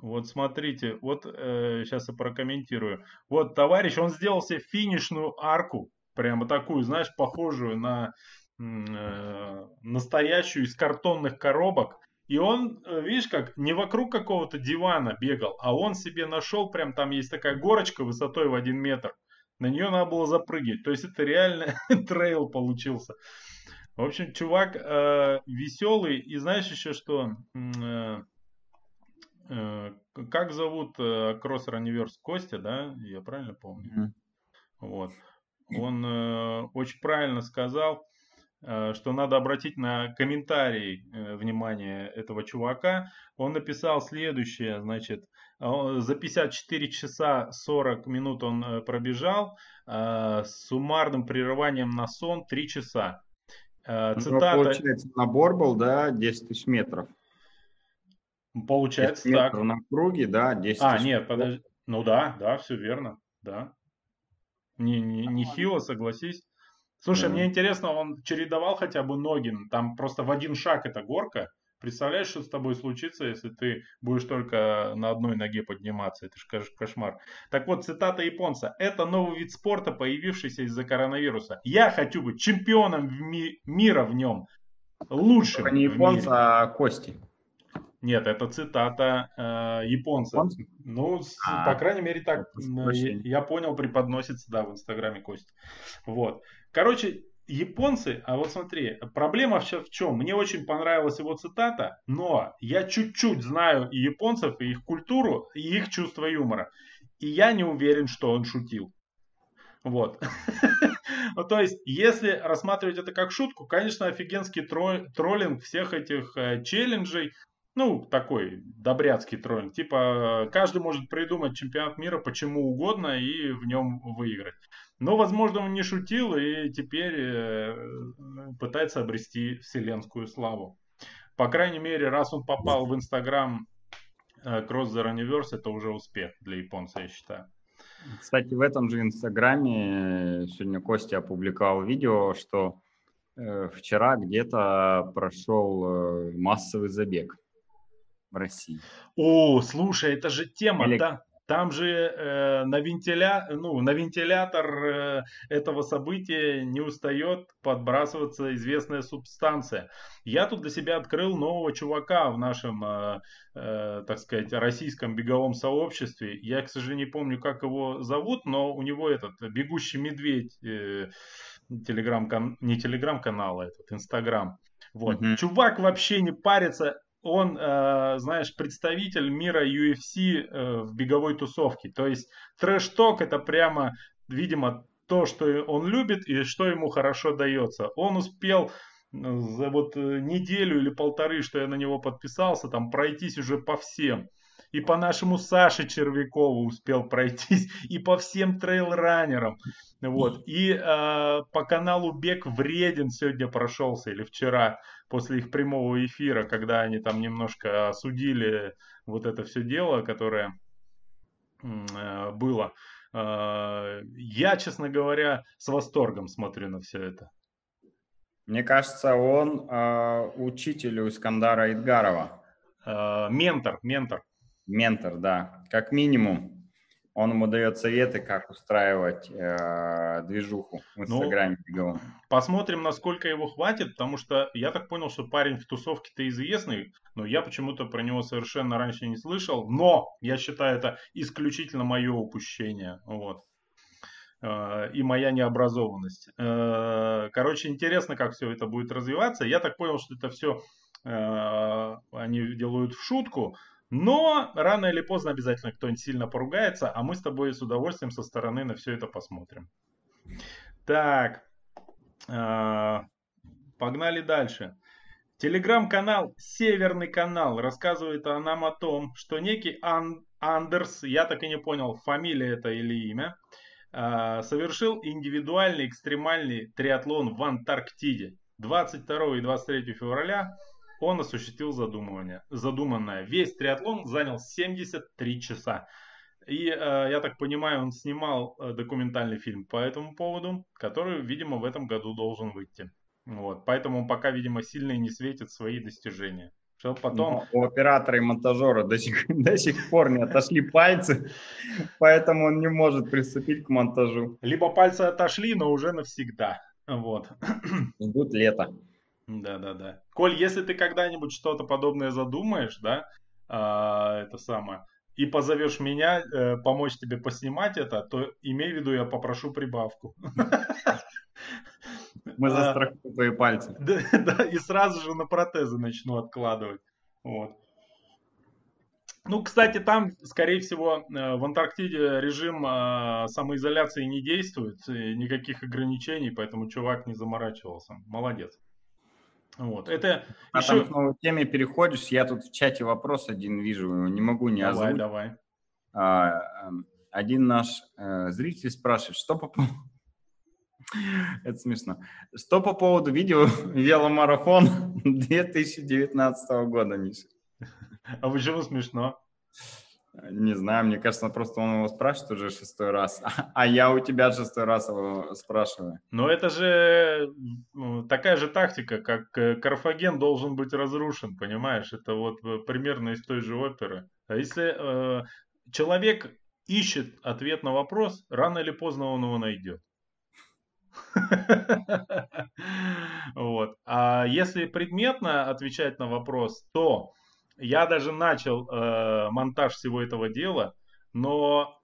Вот смотрите, вот э, сейчас я прокомментирую. Вот товарищ, он сделал себе финишную арку, прямо такую, знаешь, похожую на э, настоящую из картонных коробок. И он, э, видишь, как не вокруг какого-то дивана бегал, а он себе нашел, прям там есть такая горочка высотой в один метр. На нее надо было запрыгивать. То есть это реально <laughs> трейл получился. В общем, чувак э, веселый. И знаешь еще что? Э, э, как зовут э, Кросс Ранниверс? Костя, да? Я правильно помню? Mm-hmm. Вот. Он э, очень правильно сказал Э, что надо обратить на комментарий э, внимание этого чувака. Он написал следующее, значит, за 54 часа 40 минут он э, пробежал, с суммарным прерыванием на сон 3 часа. Ну, Цитата... Ну, получается, набор был, да, 10 тысяч метров. Получается 10 так. на круге, да, 10 А, нет, подожди. Ну да, да, все верно, да. Не, не, не хило, согласись. Слушай, mm мне интересно, он чередовал хотя бы ноги, там просто в один шаг эта горка. Представляешь, что с тобой случится, если ты будешь только на одной ноге подниматься? Это же кошмар. Так вот, цитата японца. Это новый вид спорта, появившийся из-за коронавируса. Я хочу быть чемпионом в ми- мира в нем. Лучшим. Это не японца, а Кости. Нет, это цитата э, японца. Японцы? Ну, с, а, по крайней мере, так я, я понял, преподносится, да, в Инстаграме Кости. Вот. Короче, японцы, а вот смотри, проблема в чем? Мне очень понравилась его цитата, но я чуть-чуть знаю и японцев, и их культуру, и их чувство юмора. И я не уверен, что он шутил. Вот. <laughs> Ну, то есть, если рассматривать это как шутку, конечно, офигенский троллинг всех этих э, челленджей, ну, такой добряцкий троллинг. Типа, каждый может придумать чемпионат мира почему угодно и в нем выиграть. Но, возможно, он не шутил и теперь э, пытается обрести вселенскую славу. По крайней мере, раз он попал в Инстаграм э, Cross the Universe, это уже успех для японца, я считаю. Кстати, в этом же Инстаграме сегодня Костя опубликовал видео, что э, вчера где-то прошел э, массовый забег в России. О, слушай, это же тема, Или... да? Там же э, на, вентиля... ну, на вентилятор э, этого события не устает подбрасываться известная субстанция. Я тут для себя открыл нового чувака в нашем, э, э, так сказать, российском беговом сообществе. Я, к сожалению, не помню, как его зовут, но у него этот бегущий медведь, э, телеграм не телеграм-канал, а этот инстаграм. Вот. Mm-hmm. Чувак вообще не парится он, э, знаешь, представитель мира UFC э, в беговой тусовке. То есть трэш-ток это прямо, видимо, то, что он любит и что ему хорошо дается. Он успел э, за вот неделю или полторы, что я на него подписался, там пройтись уже по всем. И по нашему Саше Червякову успел пройтись, и по всем трейл-раннерам. Вот. И э, по каналу Бег Вреден сегодня прошелся, или вчера, после их прямого эфира, когда они там немножко осудили вот это все дело, которое э, было. Э, я, честно говоря, с восторгом смотрю на все это. Мне кажется, он э, учитель у Искандара Идгарова. Э, ментор, ментор. Ментор, да. Как минимум. Он ему дает советы, как устраивать э, движуху в ну, Инстаграме ну, Посмотрим, насколько его хватит, потому что я так понял, что парень в тусовке-то известный, но я почему-то про него совершенно раньше не слышал. Но я считаю, это исключительно мое упущение. Вот. Э, и моя необразованность. Э, короче, интересно, как все это будет развиваться. Я так понял, что это все э, они делают в шутку, но рано или поздно обязательно кто-нибудь сильно поругается, а мы с тобой с удовольствием со стороны на все это посмотрим. Так, э, погнали дальше. Телеграм-канал Северный канал рассказывает нам о том, что некий Ан Андерс, я так и не понял, фамилия это или имя, э, совершил индивидуальный экстремальный триатлон в Антарктиде 22 и 23 февраля он осуществил задумывание, задуманное. Весь триатлон занял 73 часа. И, э, я так понимаю, он снимал э, документальный фильм по этому поводу, который, видимо, в этом году должен выйти. Вот. Поэтому он пока, видимо, сильно и не светит свои достижения. Что потом... Но у оператора и монтажера до сих, <laughs> до сих пор не отошли пальцы, <laughs> поэтому он не может приступить к монтажу. Либо пальцы отошли, но уже навсегда. Вот. Ждут лето. Да, да, да. Коль, если ты когда-нибудь что-то подобное задумаешь, да, а, это самое, и позовешь меня э, помочь тебе поснимать это, то имей в виду, я попрошу прибавку. Мы а, застрахуем твои пальцы. Да, <laughs> да, и сразу же на протезы начну откладывать. Вот. Ну, кстати, там, скорее всего, э, в Антарктиде режим э, самоизоляции не действует, никаких ограничений, поэтому чувак не заморачивался. Молодец. Вот. Это а еще... там к новой теме переходишь, я тут в чате вопрос один вижу, не могу не давай, озвучить. Давай, а, эм, Один наш э, зритель спрашивает, что по поводу... <laughs> Это смешно. Что по поводу видео <laughs> веломарафон <laughs> 2019 года, Миша? А почему смешно? Не знаю, мне кажется, просто он его спрашивает уже шестой раз, <laughs> а я у тебя шестой раз его спрашиваю. Но это же ну, такая же тактика, как э, Карфаген должен быть разрушен, понимаешь? Это вот э, примерно из той же оперы. А если э, человек ищет ответ на вопрос, рано или поздно он его найдет. <laughs> Вот. А если предметно отвечать на вопрос, то я даже начал э, монтаж всего этого дела, но,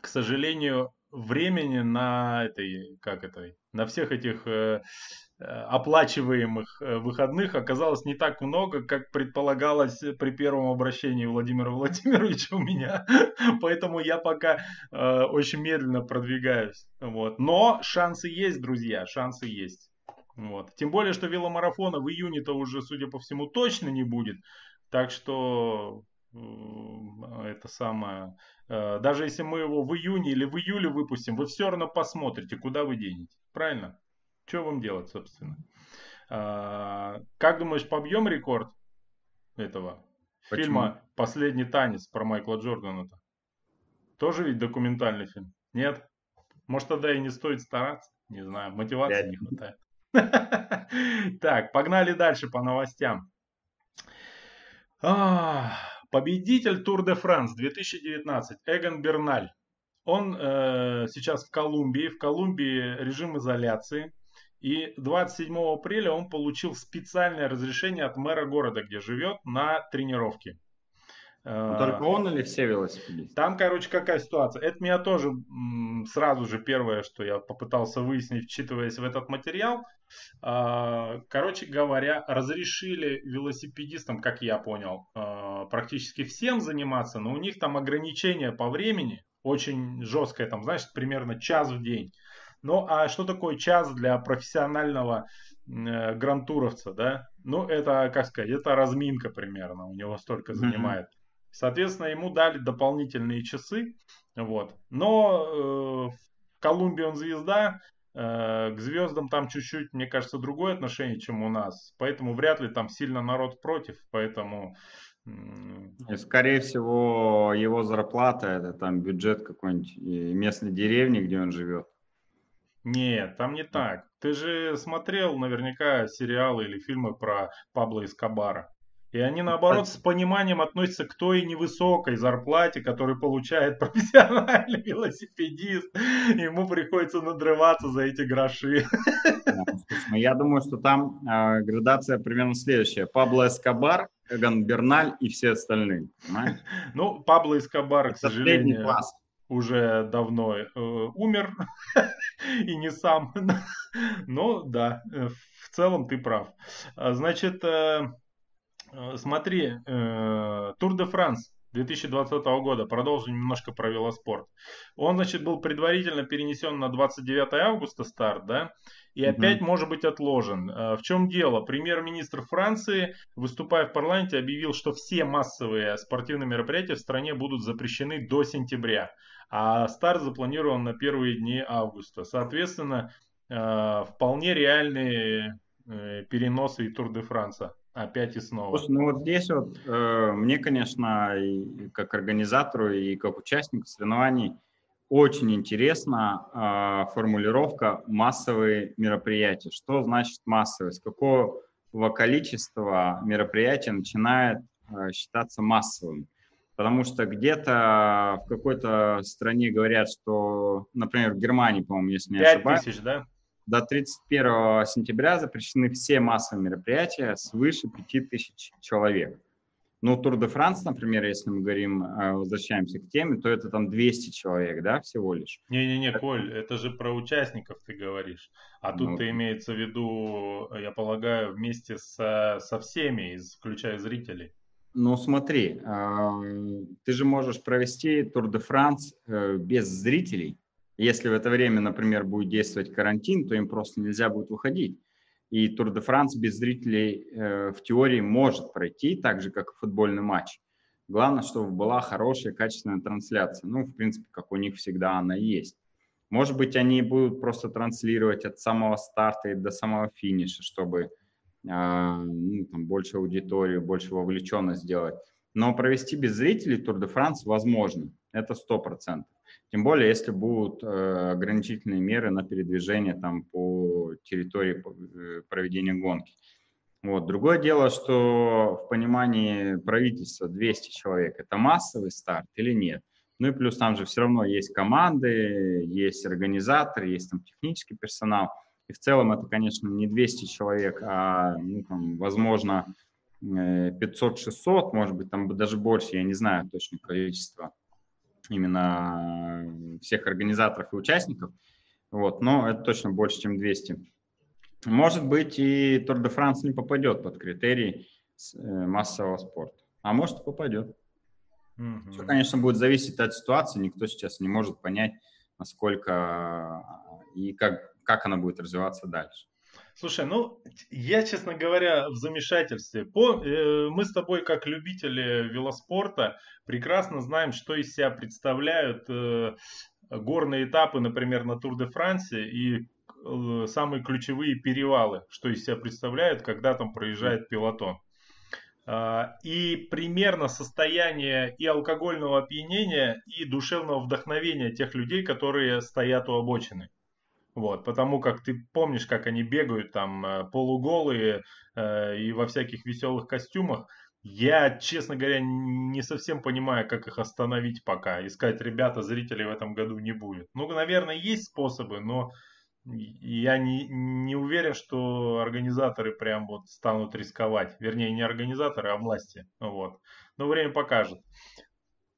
к сожалению, времени на этой, как это, на всех этих э, э, оплачиваемых э, выходных оказалось не так много, как предполагалось при первом обращении Владимира <laughs> Владимировича у меня. Поэтому я пока э, очень медленно продвигаюсь. Вот. Но шансы есть, друзья, шансы есть. Вот. Тем более, что веломарафона в июне-то уже, судя по всему, точно не будет. Так что это самое, э, даже если мы его в июне или в июле выпустим, вы все равно посмотрите, куда вы денете. Правильно? Что вам делать, собственно? А, как думаешь, побьем рекорд этого Почему? фильма «Последний танец» про Майкла Джордана-то? Тоже ведь документальный фильм? Нет? Может, тогда и не стоит стараться? Не знаю, мотивации не хватает. <laughs> Так, погнали дальше по новостям. Победитель Тур де Франс 2019 Эгон Берналь. Он э, сейчас в Колумбии. В Колумбии режим изоляции. И 27 апреля он получил специальное разрешение от мэра города, где живет, на тренировки. Ну, только он или все велосипедисты? Там, короче, какая ситуация. Это меня тоже сразу же первое, что я попытался выяснить, вчитываясь в этот материал. А, короче говоря, разрешили велосипедистам, как я понял, а, практически всем заниматься, но у них там ограничения по времени очень жесткое, там, знаешь, примерно час в день. Ну, а что такое час для профессионального э, грантуровца, да? Ну, это, как сказать, это разминка примерно, у него столько занимает. Mm-hmm Соответственно, ему дали дополнительные часы. Вот. Но э, в Колумбии он звезда, к звездам там чуть-чуть, мне кажется, другое отношение, чем у нас. Поэтому вряд ли там сильно народ против. Поэтому и, скорее всего, его зарплата это там бюджет какой-нибудь местной деревни, где он живет. Нет, там не так. Ты же смотрел наверняка сериалы или фильмы про Пабло Эскобара. И они, наоборот, с пониманием относятся к той невысокой зарплате, которую получает <laughs> профессиональный велосипедист. Ему приходится надрываться за эти гроши. Ну, я думаю, что там э, градация примерно следующая. Пабло Эскобар, Эгон Берналь и все остальные. Понимаешь? <laughs> Ну, Пабло Эскобар, к сожалению, класс. уже давно э, умер. <laughs> и не сам. Но да, э, в целом ты прав. А, значит, Э, смотри, Тур де Франс 2020 года, продолжим немножко про велоспорт. Он, значит, был предварительно перенесен на 29 августа старт, да, и опять угу. может быть отложен. Э, в чем дело? Премьер-министр Франции, выступая в парламенте, объявил, что все массовые спортивные мероприятия в стране будут запрещены до сентября, а старт запланирован на первые дни августа. Соответственно, э, вполне реальные переносы и Тур де Франса. Опять и снова. Слушай, ну вот здесь вот э, мне, конечно, и как организатору, и как участнику соревнований очень интересна э, формулировка массовые мероприятия. Что значит массовые? С какого количества мероприятий начинает э, считаться массовым? Потому что где-то в какой-то стране говорят, что, например, в Германии, по-моему, если не ошибаюсь. 5 тысяч, да? До 31 сентября запрещены все массовые мероприятия свыше 5000 человек. Ну, Тур де Франс, например, если мы говорим, э, возвращаемся к теме, то это там 200 человек, да, всего лишь. Не-не-не, Коль, это же про участников ты говоришь. А тут ну, ты имеется в виду, я полагаю, вместе со, со всеми, включая зрителей. Ну, смотри, э, ты же можешь провести Тур де Франс э, без зрителей, если в это время, например, будет действовать карантин, то им просто нельзя будет выходить. И Тур де Франс без зрителей э, в теории может пройти, так же, как и футбольный матч. Главное, чтобы была хорошая, качественная трансляция. Ну, в принципе, как у них всегда она есть. Может быть, они будут просто транслировать от самого старта и до самого финиша, чтобы э, ну, там, больше аудиторию, больше вовлеченность сделать. Но провести без зрителей Тур де Франс возможно. Это сто процентов. Тем более, если будут э, ограничительные меры на передвижение там, по территории э, проведения гонки. Вот. Другое дело, что в понимании правительства 200 человек – это массовый старт или нет. Ну и плюс там же все равно есть команды, есть организаторы, есть там технический персонал. И в целом это, конечно, не 200 человек, а, ну, там, возможно, 500-600, э, может быть, там даже больше, я не знаю точное количество именно всех организаторов и участников. Вот, но это точно больше, чем 200. Может быть, и Тур де Франс не попадет под критерий э, массового спорта. А может, и попадет. Mm-hmm. Все, конечно, будет зависеть от ситуации. Никто сейчас не может понять, насколько и как, как она будет развиваться дальше. Слушай, ну, я, честно говоря, в замешательстве. По, э, мы с тобой, как любители велоспорта, прекрасно знаем, что из себя представляют э, горные этапы, например, на Тур де Франсе и э, самые ключевые перевалы, что из себя представляют, когда там проезжает пилотон. Э, и примерно состояние и алкогольного опьянения, и душевного вдохновения тех людей, которые стоят у обочины. Вот, потому как ты помнишь, как они бегают там э, полуголые э, и во всяких веселых костюмах. Я, честно говоря, не совсем понимаю, как их остановить пока. Искать ребята, зрителей в этом году не будет. Ну, наверное, есть способы, но я не, не уверен, что организаторы прям вот станут рисковать. Вернее, не организаторы, а власти. Вот. Но время покажет.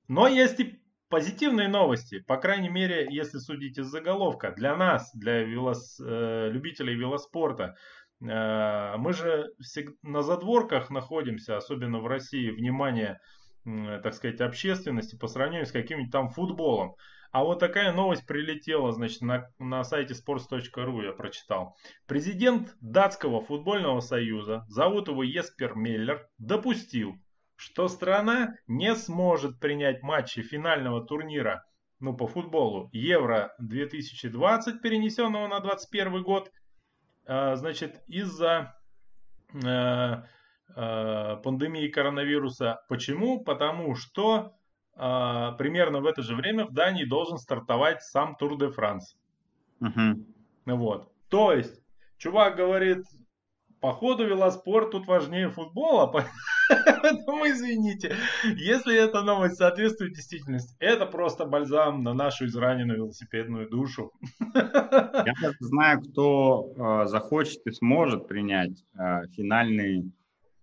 Но есть и позитивные новости, по крайней мере, если судить из заголовка, для нас, для велос, э, любителей велоспорта. Э, мы же на задворках находимся, особенно в России, внимание, э, так сказать, общественности по сравнению с каким-нибудь там футболом. А вот такая новость прилетела, значит, на, на сайте sports.ru я прочитал. Президент датского футбольного союза, зовут его Еспер Меллер, допустил, что страна не сможет принять матчи финального турнира ну, по футболу Евро 2020, перенесенного на 2021 год, а, значит, из-за э, э, пандемии коронавируса. Почему? Потому что а, примерно в это же время в Дании должен стартовать сам Тур де Франс. Угу. Вот. То есть, чувак говорит, походу велоспорт тут важнее футбола, <laughs> поэтому извините. Если эта новость соответствует действительности, это просто бальзам на нашу израненную велосипедную душу. Я знаю, кто э, захочет и сможет принять э, финальные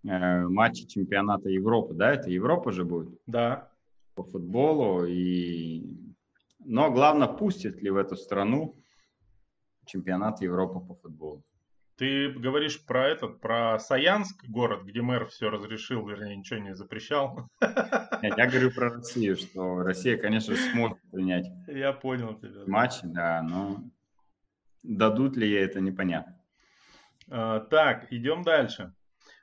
э, матчи чемпионата Европы, да? Это Европа же будет? Да. По футболу и... Но главное, пустит ли в эту страну чемпионат Европы по футболу. Ты говоришь про этот, про Саянск, город, где мэр все разрешил, вернее, ничего не запрещал. <laughs> Нет, я говорю про Россию, что Россия, конечно, сможет принять я понял тебя. матчи, да, но дадут ли ей это, непонятно. А, так, идем дальше.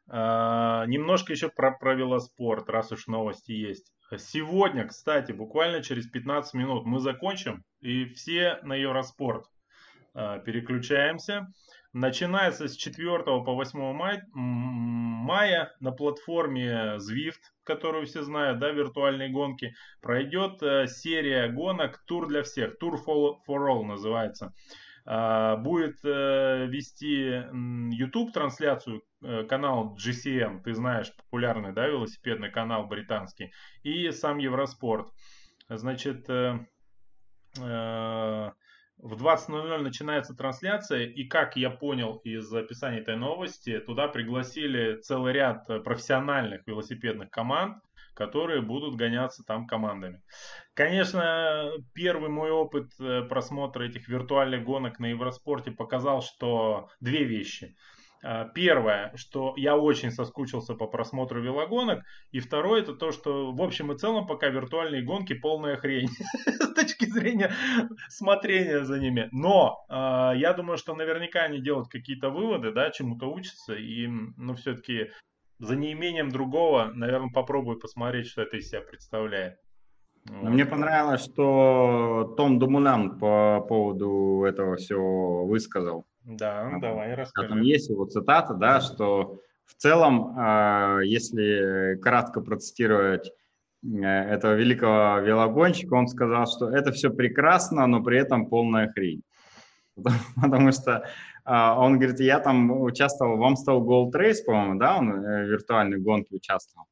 А, немножко еще про, про велоспорт, раз уж новости есть. Сегодня, кстати, буквально через 15 минут мы закончим, и все на Евроспорт а, переключаемся. Начинается с 4 по 8 мая, мая на платформе Zwift, которую все знают, да, виртуальные гонки, пройдет э, серия гонок «Тур для всех», «Tour for All» называется. А, будет э, вести YouTube трансляцию э, канал GCN, ты знаешь, популярный, да, велосипедный канал британский, и сам Евроспорт. Значит, в 20.00 начинается трансляция, и как я понял из описания этой новости, туда пригласили целый ряд профессиональных велосипедных команд, которые будут гоняться там командами. Конечно, первый мой опыт э, просмотра этих виртуальных гонок на Евроспорте показал, что две вещи – первое, что я очень соскучился по просмотру велогонок. И второе, это то, что в общем и целом пока виртуальные гонки полная хрень <laughs> с точки зрения смотрения за ними. Но э, я думаю, что наверняка они делают какие-то выводы, да, чему-то учатся. И, ну, все-таки за неимением другого, наверное, попробую посмотреть, что это из себя представляет. Мне понравилось, что Том Думунан по поводу этого всего высказал. Да, а, давай расскажи. Там есть его цитата, да, что в целом, а, если кратко процитировать э, этого великого велогонщика, он сказал, что это все прекрасно, но при этом полная хрень. <laughs> Потому что а, он говорит, я там участвовал в Amstel Gold Race, по-моему, да, он э, в виртуальной гонке участвовал.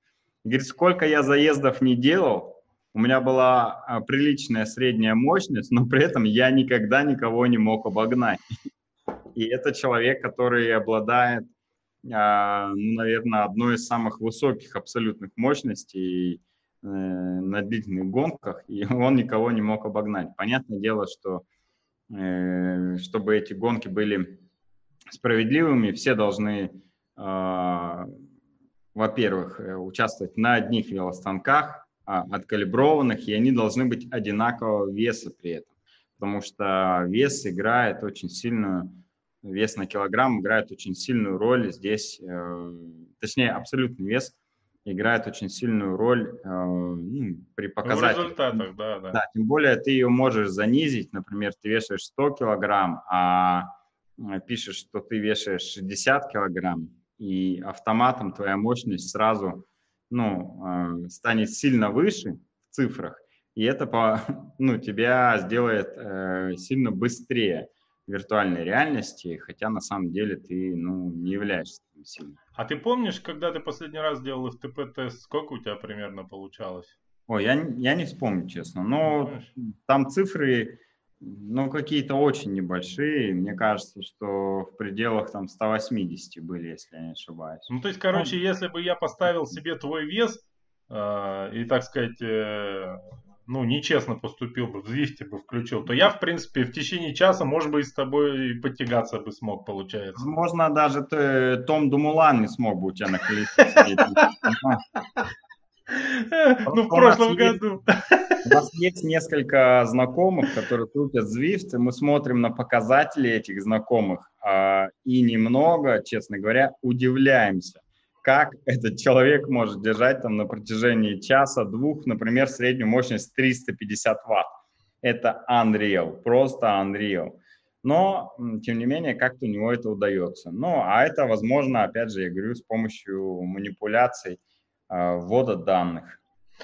Говорит, сколько я заездов не делал, у меня была приличная средняя мощность, но при этом я никогда никого не мог обогнать. <laughs> И это человек, который обладает, а, ну, наверное, одной из самых высоких абсолютных мощностей э, на длительных гонках, и <laughs> он никого не мог обогнать. Понятное дело, что э, чтобы эти гонки были справедливыми, все должны, а, во-первых, э, участвовать на одних велостанках, а, откалиброванных, и они должны быть одинакового веса при этом, потому что вес играет очень сильную вес на килограмм играет очень сильную роль здесь, э, точнее, абсолютный вес играет очень сильную роль э, ну, при показателях. В результатах, да, да. Да, тем более ты ее можешь занизить, например, ты вешаешь 100 килограмм, а э, пишешь, что ты вешаешь 60 килограмм, и автоматом твоя мощность сразу ну, станет сильно выше в цифрах, и это по, <laughs> ну, тебя сделает э, сильно быстрее виртуальной реальности, хотя на самом деле ты ну, не являешься таким сильным. А ты помнишь, когда ты последний раз делал FTP-тест, сколько у тебя примерно получалось? Ой, я, я не вспомню, честно. Но там цифры, ну, какие-то очень небольшие. Мне кажется, что в пределах там 180 были, если я не ошибаюсь. Ну, то есть, короче, если бы я поставил себе твой вес э, и, так сказать, э, ну, нечестно поступил бы, в Звифте бы включил, то я, в принципе, в течение часа, может быть, с тобой потягаться бы смог, получается. Возможно, даже ты, Том Думулан не смог бы у тебя наклеить. <laughs> Ну, в прошлом году. У нас есть несколько знакомых, которые крутят Zwift, и мы смотрим на показатели этих знакомых, а, и немного, честно говоря, удивляемся. Как этот человек может держать там на протяжении часа-двух, например, среднюю мощность 350 ватт. Это unreal, просто unreal. Но, тем не менее, как-то у него это удается. Ну, а это возможно, опять же, я говорю, с помощью манипуляций, э, ввода данных.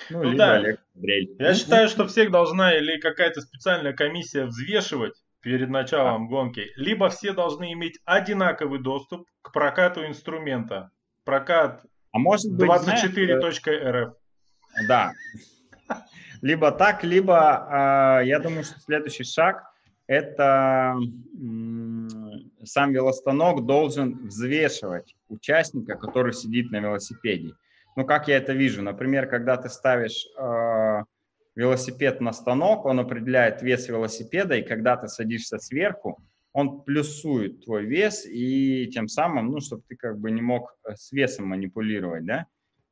Ну, ну да. Я ну, считаю, что всех должна или какая-то специальная комиссия взвешивать перед началом а. гонки, либо все должны иметь одинаковый доступ к прокату инструмента. Прокат а может быть, 24.rf. Э, да. Либо так, либо э, я думаю, что следующий шаг – это сам велостанок должен взвешивать участника, который сидит на велосипеде. Ну, как я это вижу? Например, когда ты ставишь э, велосипед на станок, он определяет вес велосипеда, и когда ты садишься сверху, он плюсует твой вес, и тем самым, ну, чтобы ты как бы не мог э, с весом манипулировать, да,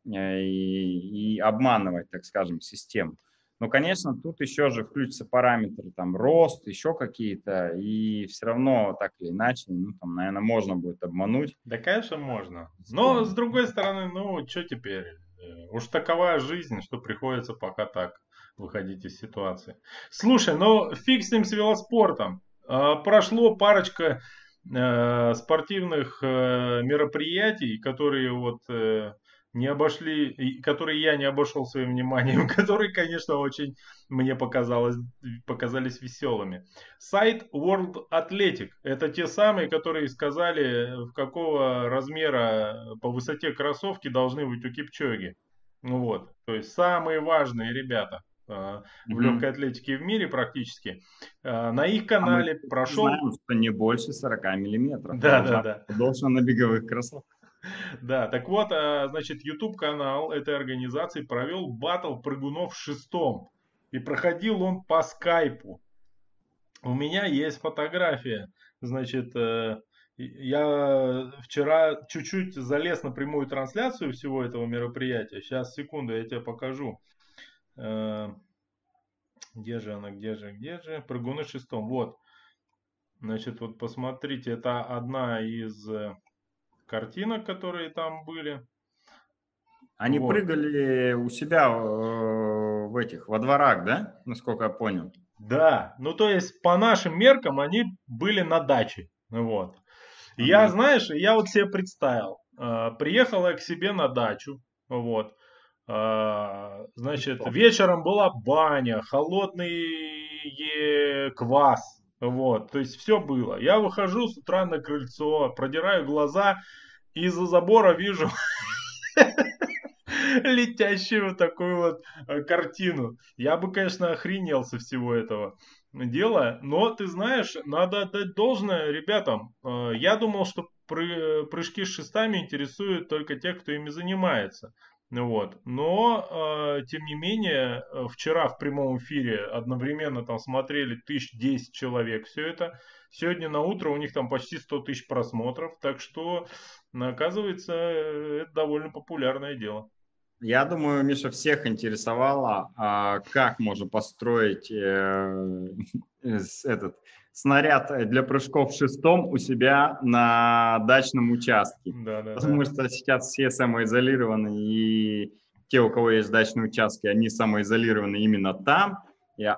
э, и, и обманывать, так скажем, систему. Но, конечно, тут еще же включатся параметры, там, рост, еще какие-то, и все равно, так или иначе, ну, там, наверное, можно будет обмануть. Да, конечно, можно. Но, с другой стороны, ну, что теперь? Э, уж такова жизнь, что приходится пока так выходить из ситуации. Слушай, ну, фиг с ним с велоспортом. А, прошло парочка э, спортивных э, мероприятий, которые вот не обошли, которые я не обошел своим вниманием, <laughs> которые, конечно, очень мне показалось, показались веселыми. Сайт World Athletic – это те самые, которые сказали, в какого размера по высоте кроссовки должны быть у Кипчоги. Ну вот, то есть самые важные ребята э, в легкой атлетике в мире практически. Э, на их канале а прошел... Знаем, что не больше 40 миллиметров. Да, да, да. Должен на беговых кроссовках. Да, так вот, а, значит, YouTube канал этой организации провел батл прыгунов в шестом. И проходил он по скайпу. У меня есть фотография. Значит, э, я вчера чуть-чуть залез на прямую трансляцию всего этого мероприятия. Сейчас, секунду, я тебе покажу. Э, где же она, где же, где же? Прыгуны шестом. Вот. Значит, вот посмотрите, это одна из э, картинок, которые там были. Они вот. прыгали у себя э, в этих, во дворах, да? Насколько я понял. Да, ну то есть по нашим меркам они были на даче. Вот. Я, знаешь, я вот себе представил. Э, приехал я к себе на дачу. Вот. Э, значит, вечером была баня, холодный квас. Вот, то есть все было. Я выхожу с утра на крыльцо, продираю глаза, и из-за забора вижу <laughs> летящую такую вот э, картину. Я бы, конечно, охренел со всего этого дела, но ты знаешь, надо отдать должное ребятам. Э, я думал, что прыжки с шестами интересуют только тех, кто ими занимается. Вот. Но, э, тем не менее, вчера в прямом эфире одновременно там смотрели тысяч десять человек все это. Сегодня на утро у них там почти 100 тысяч просмотров. Так что оказывается, это довольно популярное дело. Я думаю, Миша, всех интересовало, а как можно построить э, <laughs> этот снаряд для прыжков в шестом у себя на дачном участке. Да, да, Потому да. что сейчас все самоизолированы, и те, у кого есть дачные участки, они самоизолированы именно там,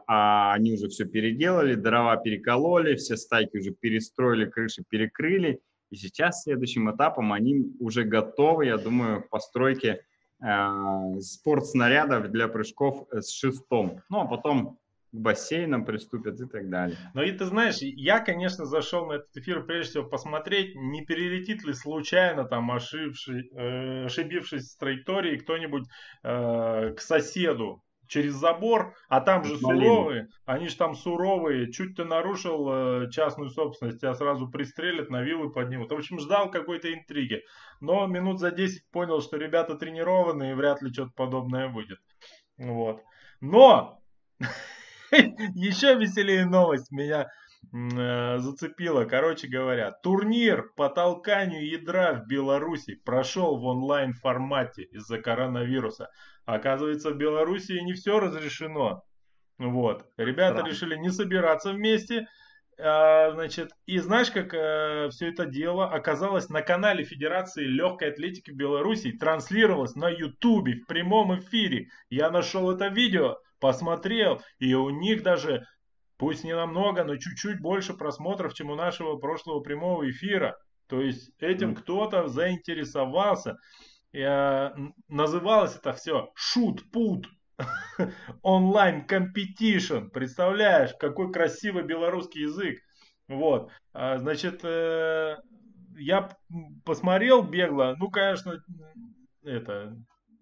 а они уже все переделали, дрова перекололи, все стайки уже перестроили, крыши перекрыли, и сейчас следующим этапом они уже готовы, я думаю, к постройке э, спортснарядов для прыжков с шестом. Ну, а потом к бассейнам приступят и так далее. Ну и ты знаешь, я, конечно, зашел на этот эфир прежде всего посмотреть, не перелетит ли случайно там ошибший, э, ошибившись с траектории кто-нибудь э, к соседу через забор, а там же суровые, они же там суровые, чуть ты нарушил э, частную собственность, тебя сразу пристрелят, на вилы поднимут. В общем, ждал какой-то интриги. Но минут за 10 понял, что ребята тренированные, и вряд ли что-то подобное будет. Вот. Но <laughs> еще веселее новость меня э, зацепила. Короче говоря, турнир по толканию ядра в Беларуси прошел в онлайн формате из-за коронавируса. Оказывается, в Белоруссии не все разрешено. Вот. Ребята Странно. решили не собираться вместе. А, значит, и знаешь, как э, все это дело оказалось на канале Федерации легкой атлетики Беларуси, транслировалось на Ютубе в прямом эфире. Я нашел это видео, посмотрел, и у них даже, пусть не намного, но чуть-чуть больше просмотров, чем у нашего прошлого прямого эфира. То есть этим mm. кто-то заинтересовался. И, э, называлось это все шут-пут <laughs> онлайн competition. Представляешь, какой красивый белорусский язык. Вот, а, значит, э, я посмотрел бегло, ну, конечно, это,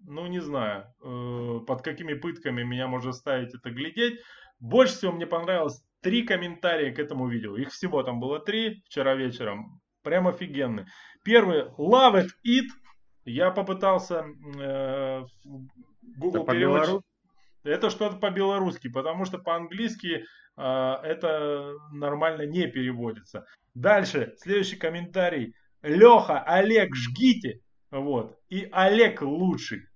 ну, не знаю, э, под какими пытками меня можно ставить это глядеть. Больше всего мне понравилось три комментария к этому видео. Их всего там было три вчера вечером. Прям офигенные. Первый, love it, it. Я попытался э, Google перевод. Это что-то по-белорусски, потому что по-английски э, это нормально не переводится. Дальше, следующий комментарий. Леха, Олег, жгите. Вот. И Олег лучший.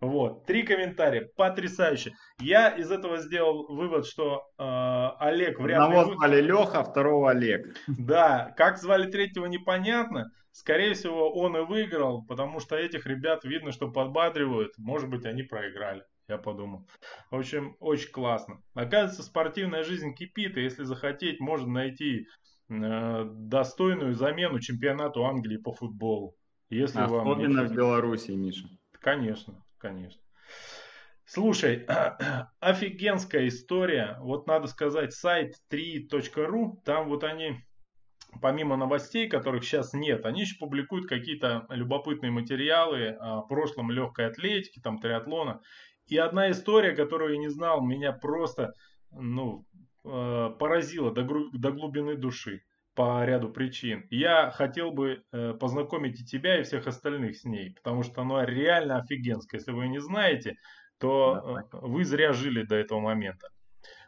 Вот, три комментария, потрясающе. Я из этого сделал вывод, что э, Олег вряд ли... Одного звали Леха, второго Олег. Да, как звали третьего непонятно. Скорее всего, он и выиграл, потому что этих ребят видно, что подбадривают. Может быть, они проиграли я подумал. В общем, очень классно. Оказывается, спортивная жизнь кипит, и если захотеть, можно найти э, достойную замену чемпионату Англии по футболу. Если Особенно вам в Беларуси, Миша. Конечно, конечно. Слушай, <clears throat> офигенская история. Вот надо сказать, сайт 3.ru, там вот они, помимо новостей, которых сейчас нет, они еще публикуют какие-то любопытные материалы о прошлом легкой атлетики, там триатлона. И одна история, которую я не знал, меня просто ну, э, поразила до, до глубины души по ряду причин. Я хотел бы э, познакомить и тебя, и всех остальных с ней, потому что она реально офигенская. Если вы не знаете, то. Э, вы зря жили до этого момента.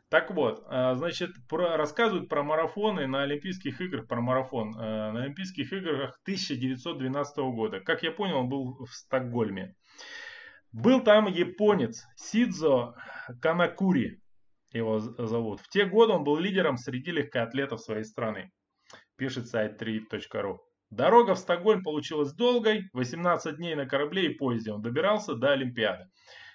Так вот, значит, про, рассказывают про марафоны на Олимпийских играх, про марафон на Олимпийских играх 1912 года. Как я понял, он был в Стокгольме. Был там японец Сидзо Канакури, его зовут. В те годы он был лидером среди легкоатлетов своей страны, пишет сайт 3.ru. Дорога в Стокгольм получилась долгой, 18 дней на корабле и поезде он добирался до Олимпиады.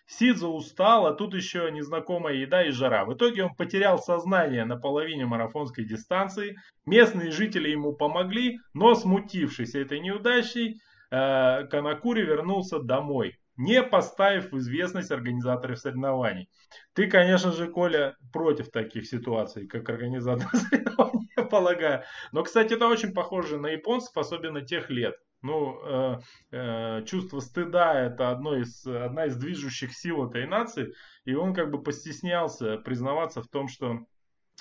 Сидзо устал, а тут еще незнакомая еда и жара. В итоге он потерял сознание на половине марафонской дистанции. Местные жители ему помогли, но смутившись этой неудачей, э, Канакури вернулся домой не поставив в известность организаторов соревнований. Ты, конечно же, Коля, против таких ситуаций, как организатор <laughs> соревнований, полагаю. Но, кстати, это очень похоже на японцев, особенно тех лет. Ну, э, э, чувство стыда это одно из, одна из движущих сил этой нации, и он как бы постеснялся признаваться в том, что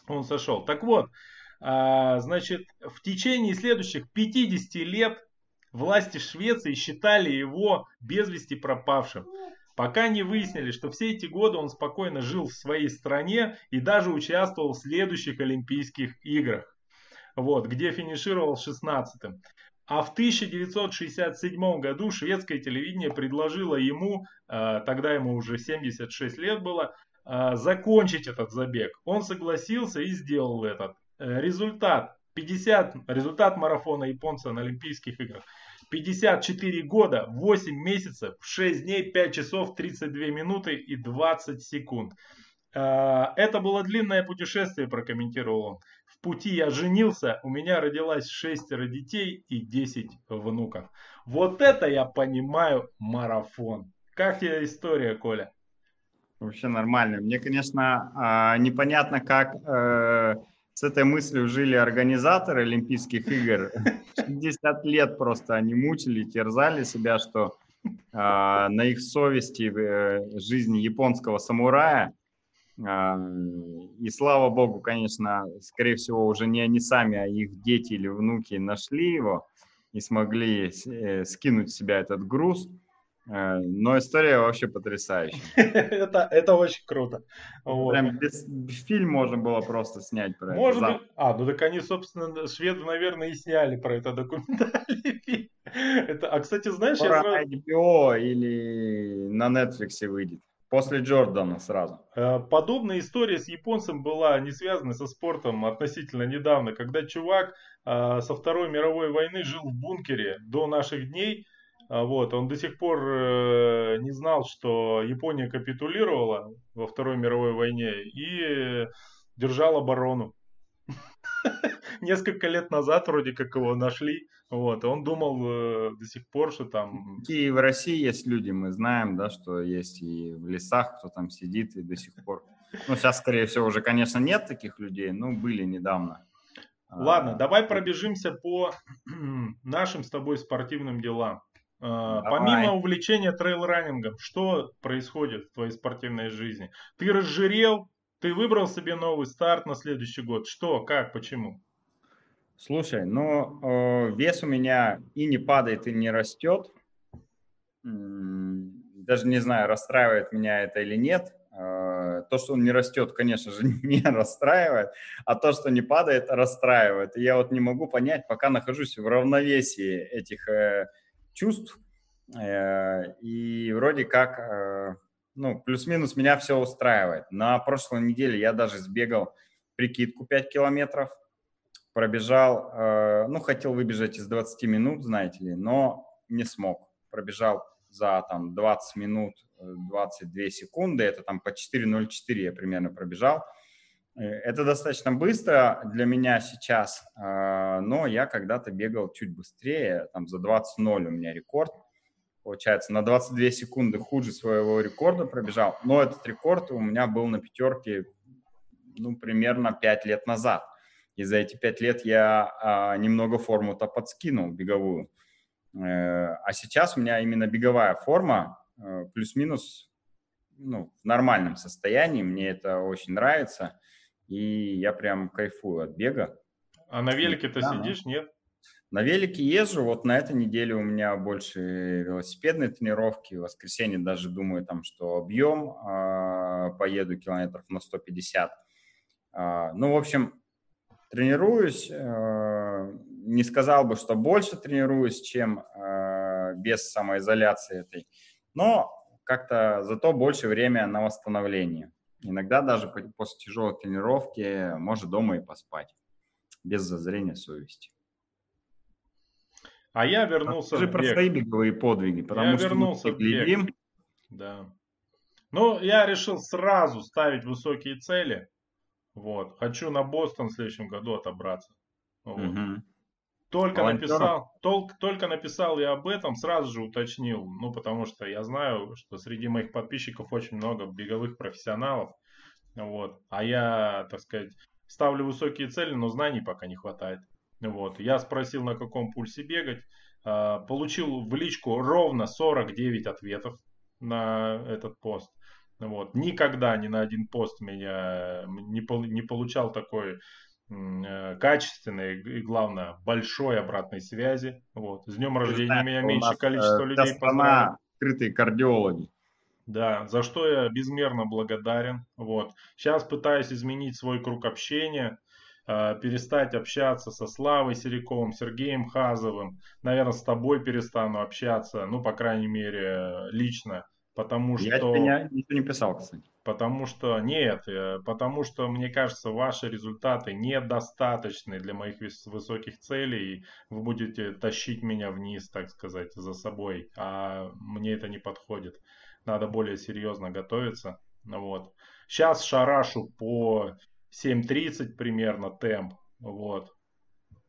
он сошел. Так вот, э, значит, в течение следующих 50 лет Власти Швеции считали его без вести пропавшим, пока не выяснили, что все эти годы он спокойно жил в своей стране и даже участвовал в следующих Олимпийских играх, вот, где финишировал 16-м. А в 1967 году шведское телевидение предложило ему, э, тогда ему уже 76 лет было, э, закончить этот забег. Он согласился и сделал этот. Э, результат 50, результат марафона японца на Олимпийских играх. 54 года, 8 месяцев, 6 дней, 5 часов, 32 минуты и 20 секунд. Это было длинное путешествие, прокомментировал он. Пути я женился, у меня родилось шестеро детей и 10 внуков. Вот это я понимаю марафон. Как тебе история, Коля? Вообще нормально. Мне, конечно, а, непонятно, как э, с этой мыслью жили организаторы Олимпийских игр. <laughs> 60 лет просто они мучили, терзали себя, что э, на их совести э, жизнь японского самурая. И слава богу, конечно, скорее всего, уже не они сами, а их дети или внуки нашли его и смогли э, скинуть с себя этот груз. Э, но история вообще потрясающая. <laughs> это, это очень круто. Вот. Прям без, фильм можно было просто снять про Может это. Быть, а, ну так они, собственно, шведы, наверное, и сняли про это документальный <laughs> фильм. Это, а, кстати, знаешь, Скоро я. HBO или на Netflix выйдет. После Джордана сразу. Э, подобная история с японцем была не связана со спортом относительно недавно, когда чувак э, со Второй мировой войны жил в бункере до наших дней. А, вот, он до сих пор э, не знал, что Япония капитулировала во Второй мировой войне и держал оборону. <laughs> Несколько лет назад вроде как его нашли. Вот, он думал э, до сих пор, что там... И в России есть люди, мы знаем, да, что есть и в лесах, кто там сидит и до сих пор... Ну, сейчас, скорее всего, уже, конечно, нет таких людей, но были недавно. Ладно, а, давай пробежимся по <clears throat> нашим с тобой спортивным делам. А, давай. Помимо увлечения трейл-раннингом, что происходит в твоей спортивной жизни? Ты разжирел, ты выбрал себе новый старт на следующий год. Что, как, почему? Слушай, ну э, вес у меня и не падает, и не растет. Даже не знаю, расстраивает меня это или нет. Э, то, что он не растет, конечно же, <laughs> не расстраивает, а то, что не падает, расстраивает. И я вот не могу понять, пока нахожусь в равновесии этих э, чувств. Э, и вроде как, э, ну, плюс-минус меня все устраивает. На прошлой неделе я даже сбегал прикидку 5 километров пробежал, э, ну, хотел выбежать из 20 минут, знаете ли, но не смог. Пробежал за там 20 минут 22 э, секунды, это там по 4.04 я примерно пробежал. Э, это достаточно быстро для меня сейчас, но я когда-то бегал чуть быстрее, там за 20.0 у меня рекорд. Получается, на 22 секунды хуже своего рекорда пробежал, но этот рекорд у меня был на пятерке, ну, примерно 5 лет назад. И за эти пять лет я а, немного форму-то подскинул беговую. Э, а сейчас у меня именно беговая форма, э, плюс-минус ну, в нормальном состоянии. Мне это очень нравится. И я прям кайфую от бега. А на велике ты да, сидишь, нет? На велике езжу. Вот на этой неделе у меня больше велосипедные тренировки. В воскресенье даже думаю, там, что объем э, поеду километров на 150. Э, ну, в общем, тренируюсь. Э, не сказал бы, что больше тренируюсь, чем э, без самоизоляции этой. Но как-то зато больше время на восстановление. Иногда даже после тяжелой тренировки может дома и поспать. Без зазрения совести. А я вернулся Расскажи в бег. про свои беговые подвиги, потому я что вернулся мы глядим. Да. Ну, я решил сразу ставить высокие цели. Вот. Хочу на Бостон в следующем году отобраться. Вот. Угу. Только написал, только, только написал я об этом, сразу же уточнил. Ну, потому что я знаю, что среди моих подписчиков очень много беговых профессионалов. Вот. А я, так сказать, ставлю высокие цели, но знаний пока не хватает. Вот. Я спросил, на каком пульсе бегать. А, получил в личку ровно 49 ответов на этот пост. Вот. Никогда ни на один пост меня не, не получал такой э, качественной и, главное, большой обратной связи. Вот. С днем рождения знаешь, меня меньше количество э, людей поздравляет. Открытые кардиологи. Да, за что я безмерно благодарен. Вот. Сейчас пытаюсь изменить свой круг общения, перестать общаться со Славой Сериковым, Сергеем Хазовым. Наверное, с тобой перестану общаться, ну, по крайней мере, лично. Потому Я что... Я ничего не писал, кстати. Потому что нет, э, потому что мне кажется, ваши результаты недостаточны для моих высоких целей, и вы будете тащить меня вниз, так сказать, за собой, а мне это не подходит. Надо более серьезно готовиться. Вот. Сейчас шарашу по 7.30 примерно темп. Вот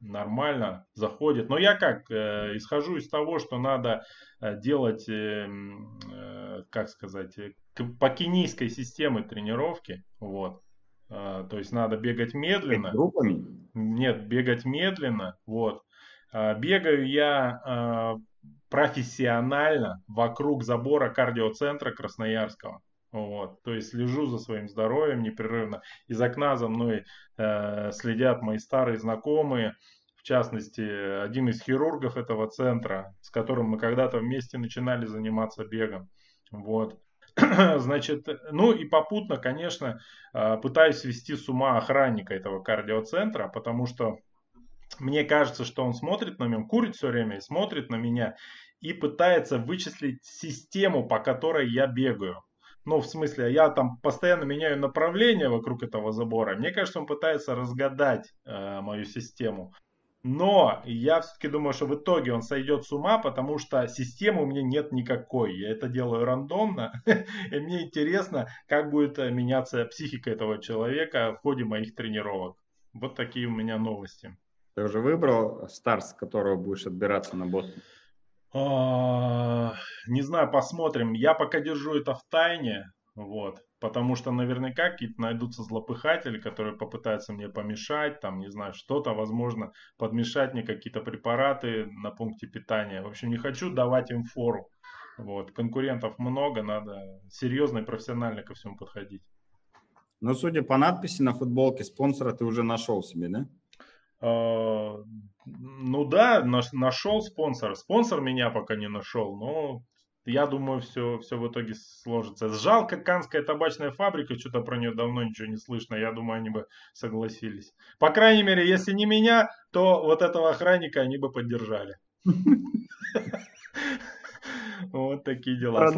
нормально заходит. Но я как, э, исхожу из того, что надо э, делать, э, э, как сказать, э, по кенийской системе тренировки. Вот. Э, то есть надо бегать медленно. Группами? Нет, бегать медленно. Вот. Э, бегаю я э, профессионально вокруг забора кардиоцентра Красноярского. Вот, то есть слежу за своим здоровьем непрерывно. Из окна за мной э, следят мои старые знакомые, в частности, один из хирургов этого центра, с которым мы когда-то вместе начинали заниматься бегом. Вот. <clears throat> Значит, ну и попутно, конечно, э, пытаюсь свести с ума охранника этого кардиоцентра, потому что мне кажется, что он смотрит на меня, курит все время и смотрит на меня и пытается вычислить систему, по которой я бегаю. Ну, в смысле, я там постоянно меняю направление вокруг этого забора. Мне кажется, он пытается разгадать э, мою систему. Но я все-таки думаю, что в итоге он сойдет с ума, потому что системы у меня нет никакой. Я это делаю рандомно. <laughs> И мне интересно, как будет меняться психика этого человека в ходе моих тренировок. Вот такие у меня новости. Ты уже выбрал старт, с которого будешь отбираться на Бостон? А, не знаю, посмотрим. Я пока держу это в тайне, вот, потому что наверняка какие-то найдутся злопыхатели, которые попытаются мне помешать, там, не знаю, что-то, возможно, подмешать мне какие-то препараты на пункте питания. В общем, не хочу давать им фору. Вот, конкурентов много, надо серьезно и профессионально ко всему подходить. Ну, судя по надписи на футболке, спонсора ты уже нашел себе, да? Ну да, нашел спонсор. Спонсор меня пока не нашел, но я думаю, все, все в итоге сложится. Жалко, Канская табачная фабрика, что-то про нее давно ничего не слышно. Я думаю, они бы согласились. По крайней мере, если не меня, то вот этого охранника они бы поддержали. Вот такие дела.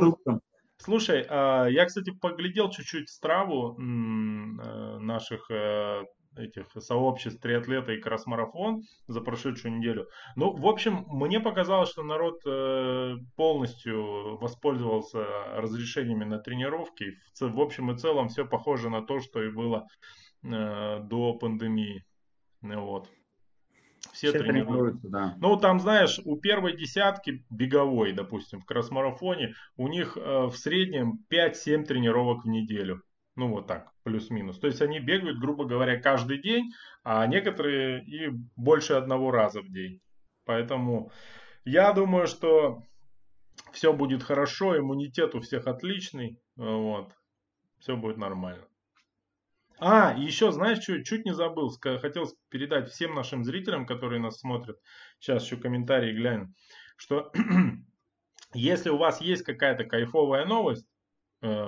Слушай, а, я, кстати, поглядел чуть-чуть страву э, наших э, этих сообществ триатлета и кросс-марафон за прошедшую неделю. Ну, в общем, мне показалось, что народ э, полностью воспользовался разрешениями на тренировки. В, общем и целом все похоже на то, что и было э, до пандемии. Вот. Все, все тренируются. да. Ну, там, знаешь, у первой десятки беговой, допустим, в кросс-марафоне, у них э, в среднем 5-7 тренировок в неделю. Ну, вот так, плюс-минус. То есть они бегают, грубо говоря, каждый день, а некоторые и больше одного раза в день. Поэтому я думаю, что все будет хорошо, иммунитет у всех отличный, вот, все будет нормально. А, еще, знаешь, что, чуть не забыл, хотел передать всем нашим зрителям, которые нас смотрят, сейчас еще комментарии гляну, что <clears throat> если у вас есть какая-то кайфовая новость,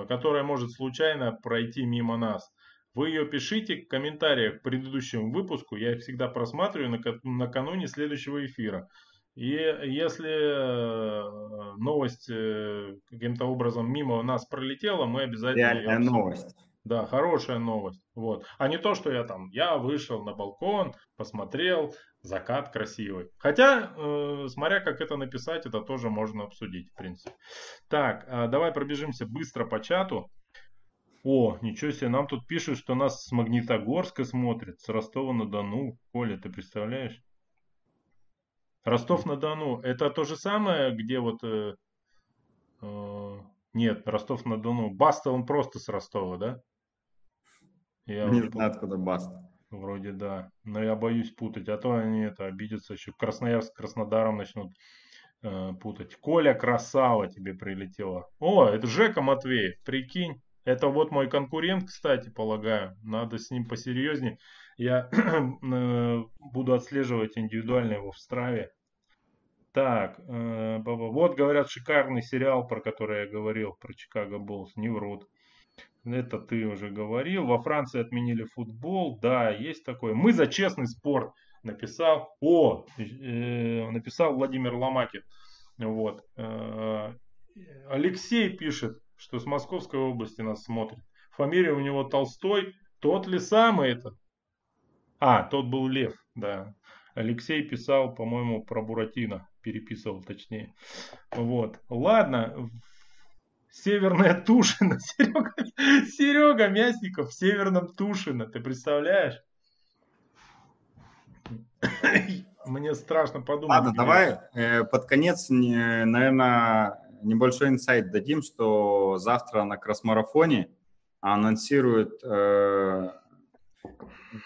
которая может случайно пройти мимо нас. Вы ее пишите в комментариях к предыдущему выпуску, я их всегда просматриваю накануне следующего эфира. И если э, новость э, каким-то образом мимо нас пролетела, мы обязательно... Реальная новость. Да, хорошая новость. Вот. А не то, что я там, я вышел на балкон, посмотрел, закат красивый. Хотя, э, смотря как это написать, это тоже можно обсудить, в принципе. Так, э, давай пробежимся быстро по чату. О, ничего себе, нам тут пишут, что нас с Магнитогорска смотрят, с Ростова-на-Дону. Коля, ты представляешь? Ростов-на-Дону, это то же самое, где вот... Э, э, нет, Ростов-на-Дону. Баста, он просто с Ростова, да? Я не знаю, откуда Баст. Вроде да. Но я боюсь путать, а то они это обидятся еще. Красноярск с Краснодаром начнут э, путать. Коля, красава тебе прилетела. О, это Жека Матвеев, прикинь. Это вот мой конкурент, кстати, полагаю. Надо с ним посерьезнее. Я <clears throat> э, буду отслеживать индивидуально его в страве. Так, э, вот говорят шикарный сериал, про который я говорил, про Чикаго Боллс. Не врут. Это ты уже говорил. Во Франции отменили футбол. Да, есть такое. Мы за честный спорт написал. О, э, написал Владимир Ломакин. Вот. Э, Алексей пишет, что с Московской области нас смотрит. Фамилия у него Толстой. Тот ли самый это? А, тот был Лев, да. Алексей писал, по-моему, про Буратино. Переписывал точнее. Вот. Ладно, Северная Тушина. <laughs> Серега, Серега Мясников в Северном Тушино. Ты представляешь? <coughs> Мне страшно подумать. Ладно, давай э, под конец, не, наверное, небольшой инсайт дадим, что завтра на кросс-марафоне анонсируют э,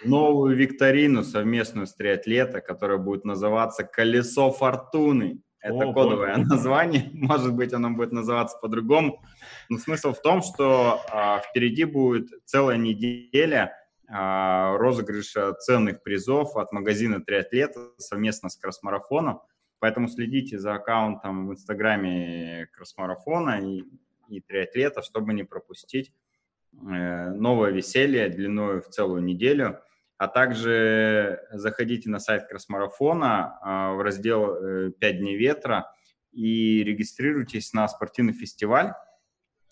новую викторину совместную с триатлета, которая будет называться «Колесо фортуны». Это О, кодовое боже. название, <laughs> может быть, оно будет называться по-другому. Но смысл в том, что а, впереди будет целая неделя а, розыгрыша ценных призов от магазина «Триатлета» совместно с Кросмарафоном. Поэтому следите за аккаунтом в Инстаграме Кросмарафона и, и Триатлета, чтобы не пропустить э, новое веселье длиной в целую неделю – а также заходите на сайт Кросмарафона а, в раздел «5 э, дней ветра» и регистрируйтесь на спортивный фестиваль.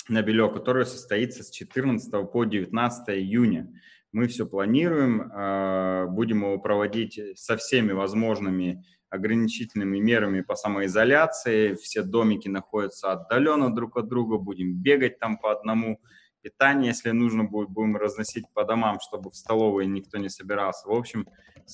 на белье, который состоится с 14 по 19 июня. Мы все планируем, э, будем его проводить со всеми возможными ограничительными мерами по самоизоляции. Все домики находятся отдаленно друг от друга, будем бегать там по одному. Питание, если нужно будет, будем разносить по домам, чтобы в столовой никто не собирался. В общем,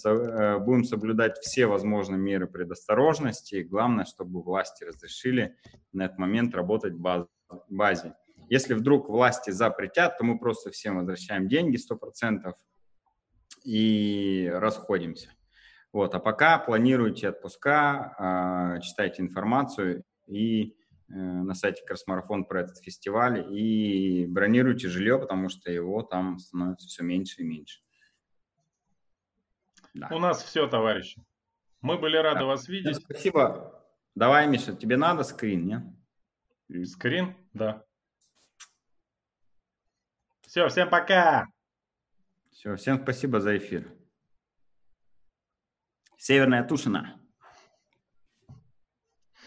э, будем соблюдать все возможные меры предосторожности. Главное, чтобы власти разрешили на этот момент работать в базе. Если вдруг власти запретят, то мы просто всем возвращаем деньги 100% и расходимся. Вот, а пока планируйте отпуска, а, читайте информацию и на сайте Красмарафон про этот фестиваль и бронируйте жилье, потому что его там становится все меньше и меньше. Да. У нас все, товарищи. Мы были рады да. вас видеть. Спасибо. Давай, Миша, тебе надо скрин, не? Скрин? Да. Все, всем пока. Все, всем спасибо за эфир. Северная Тушина.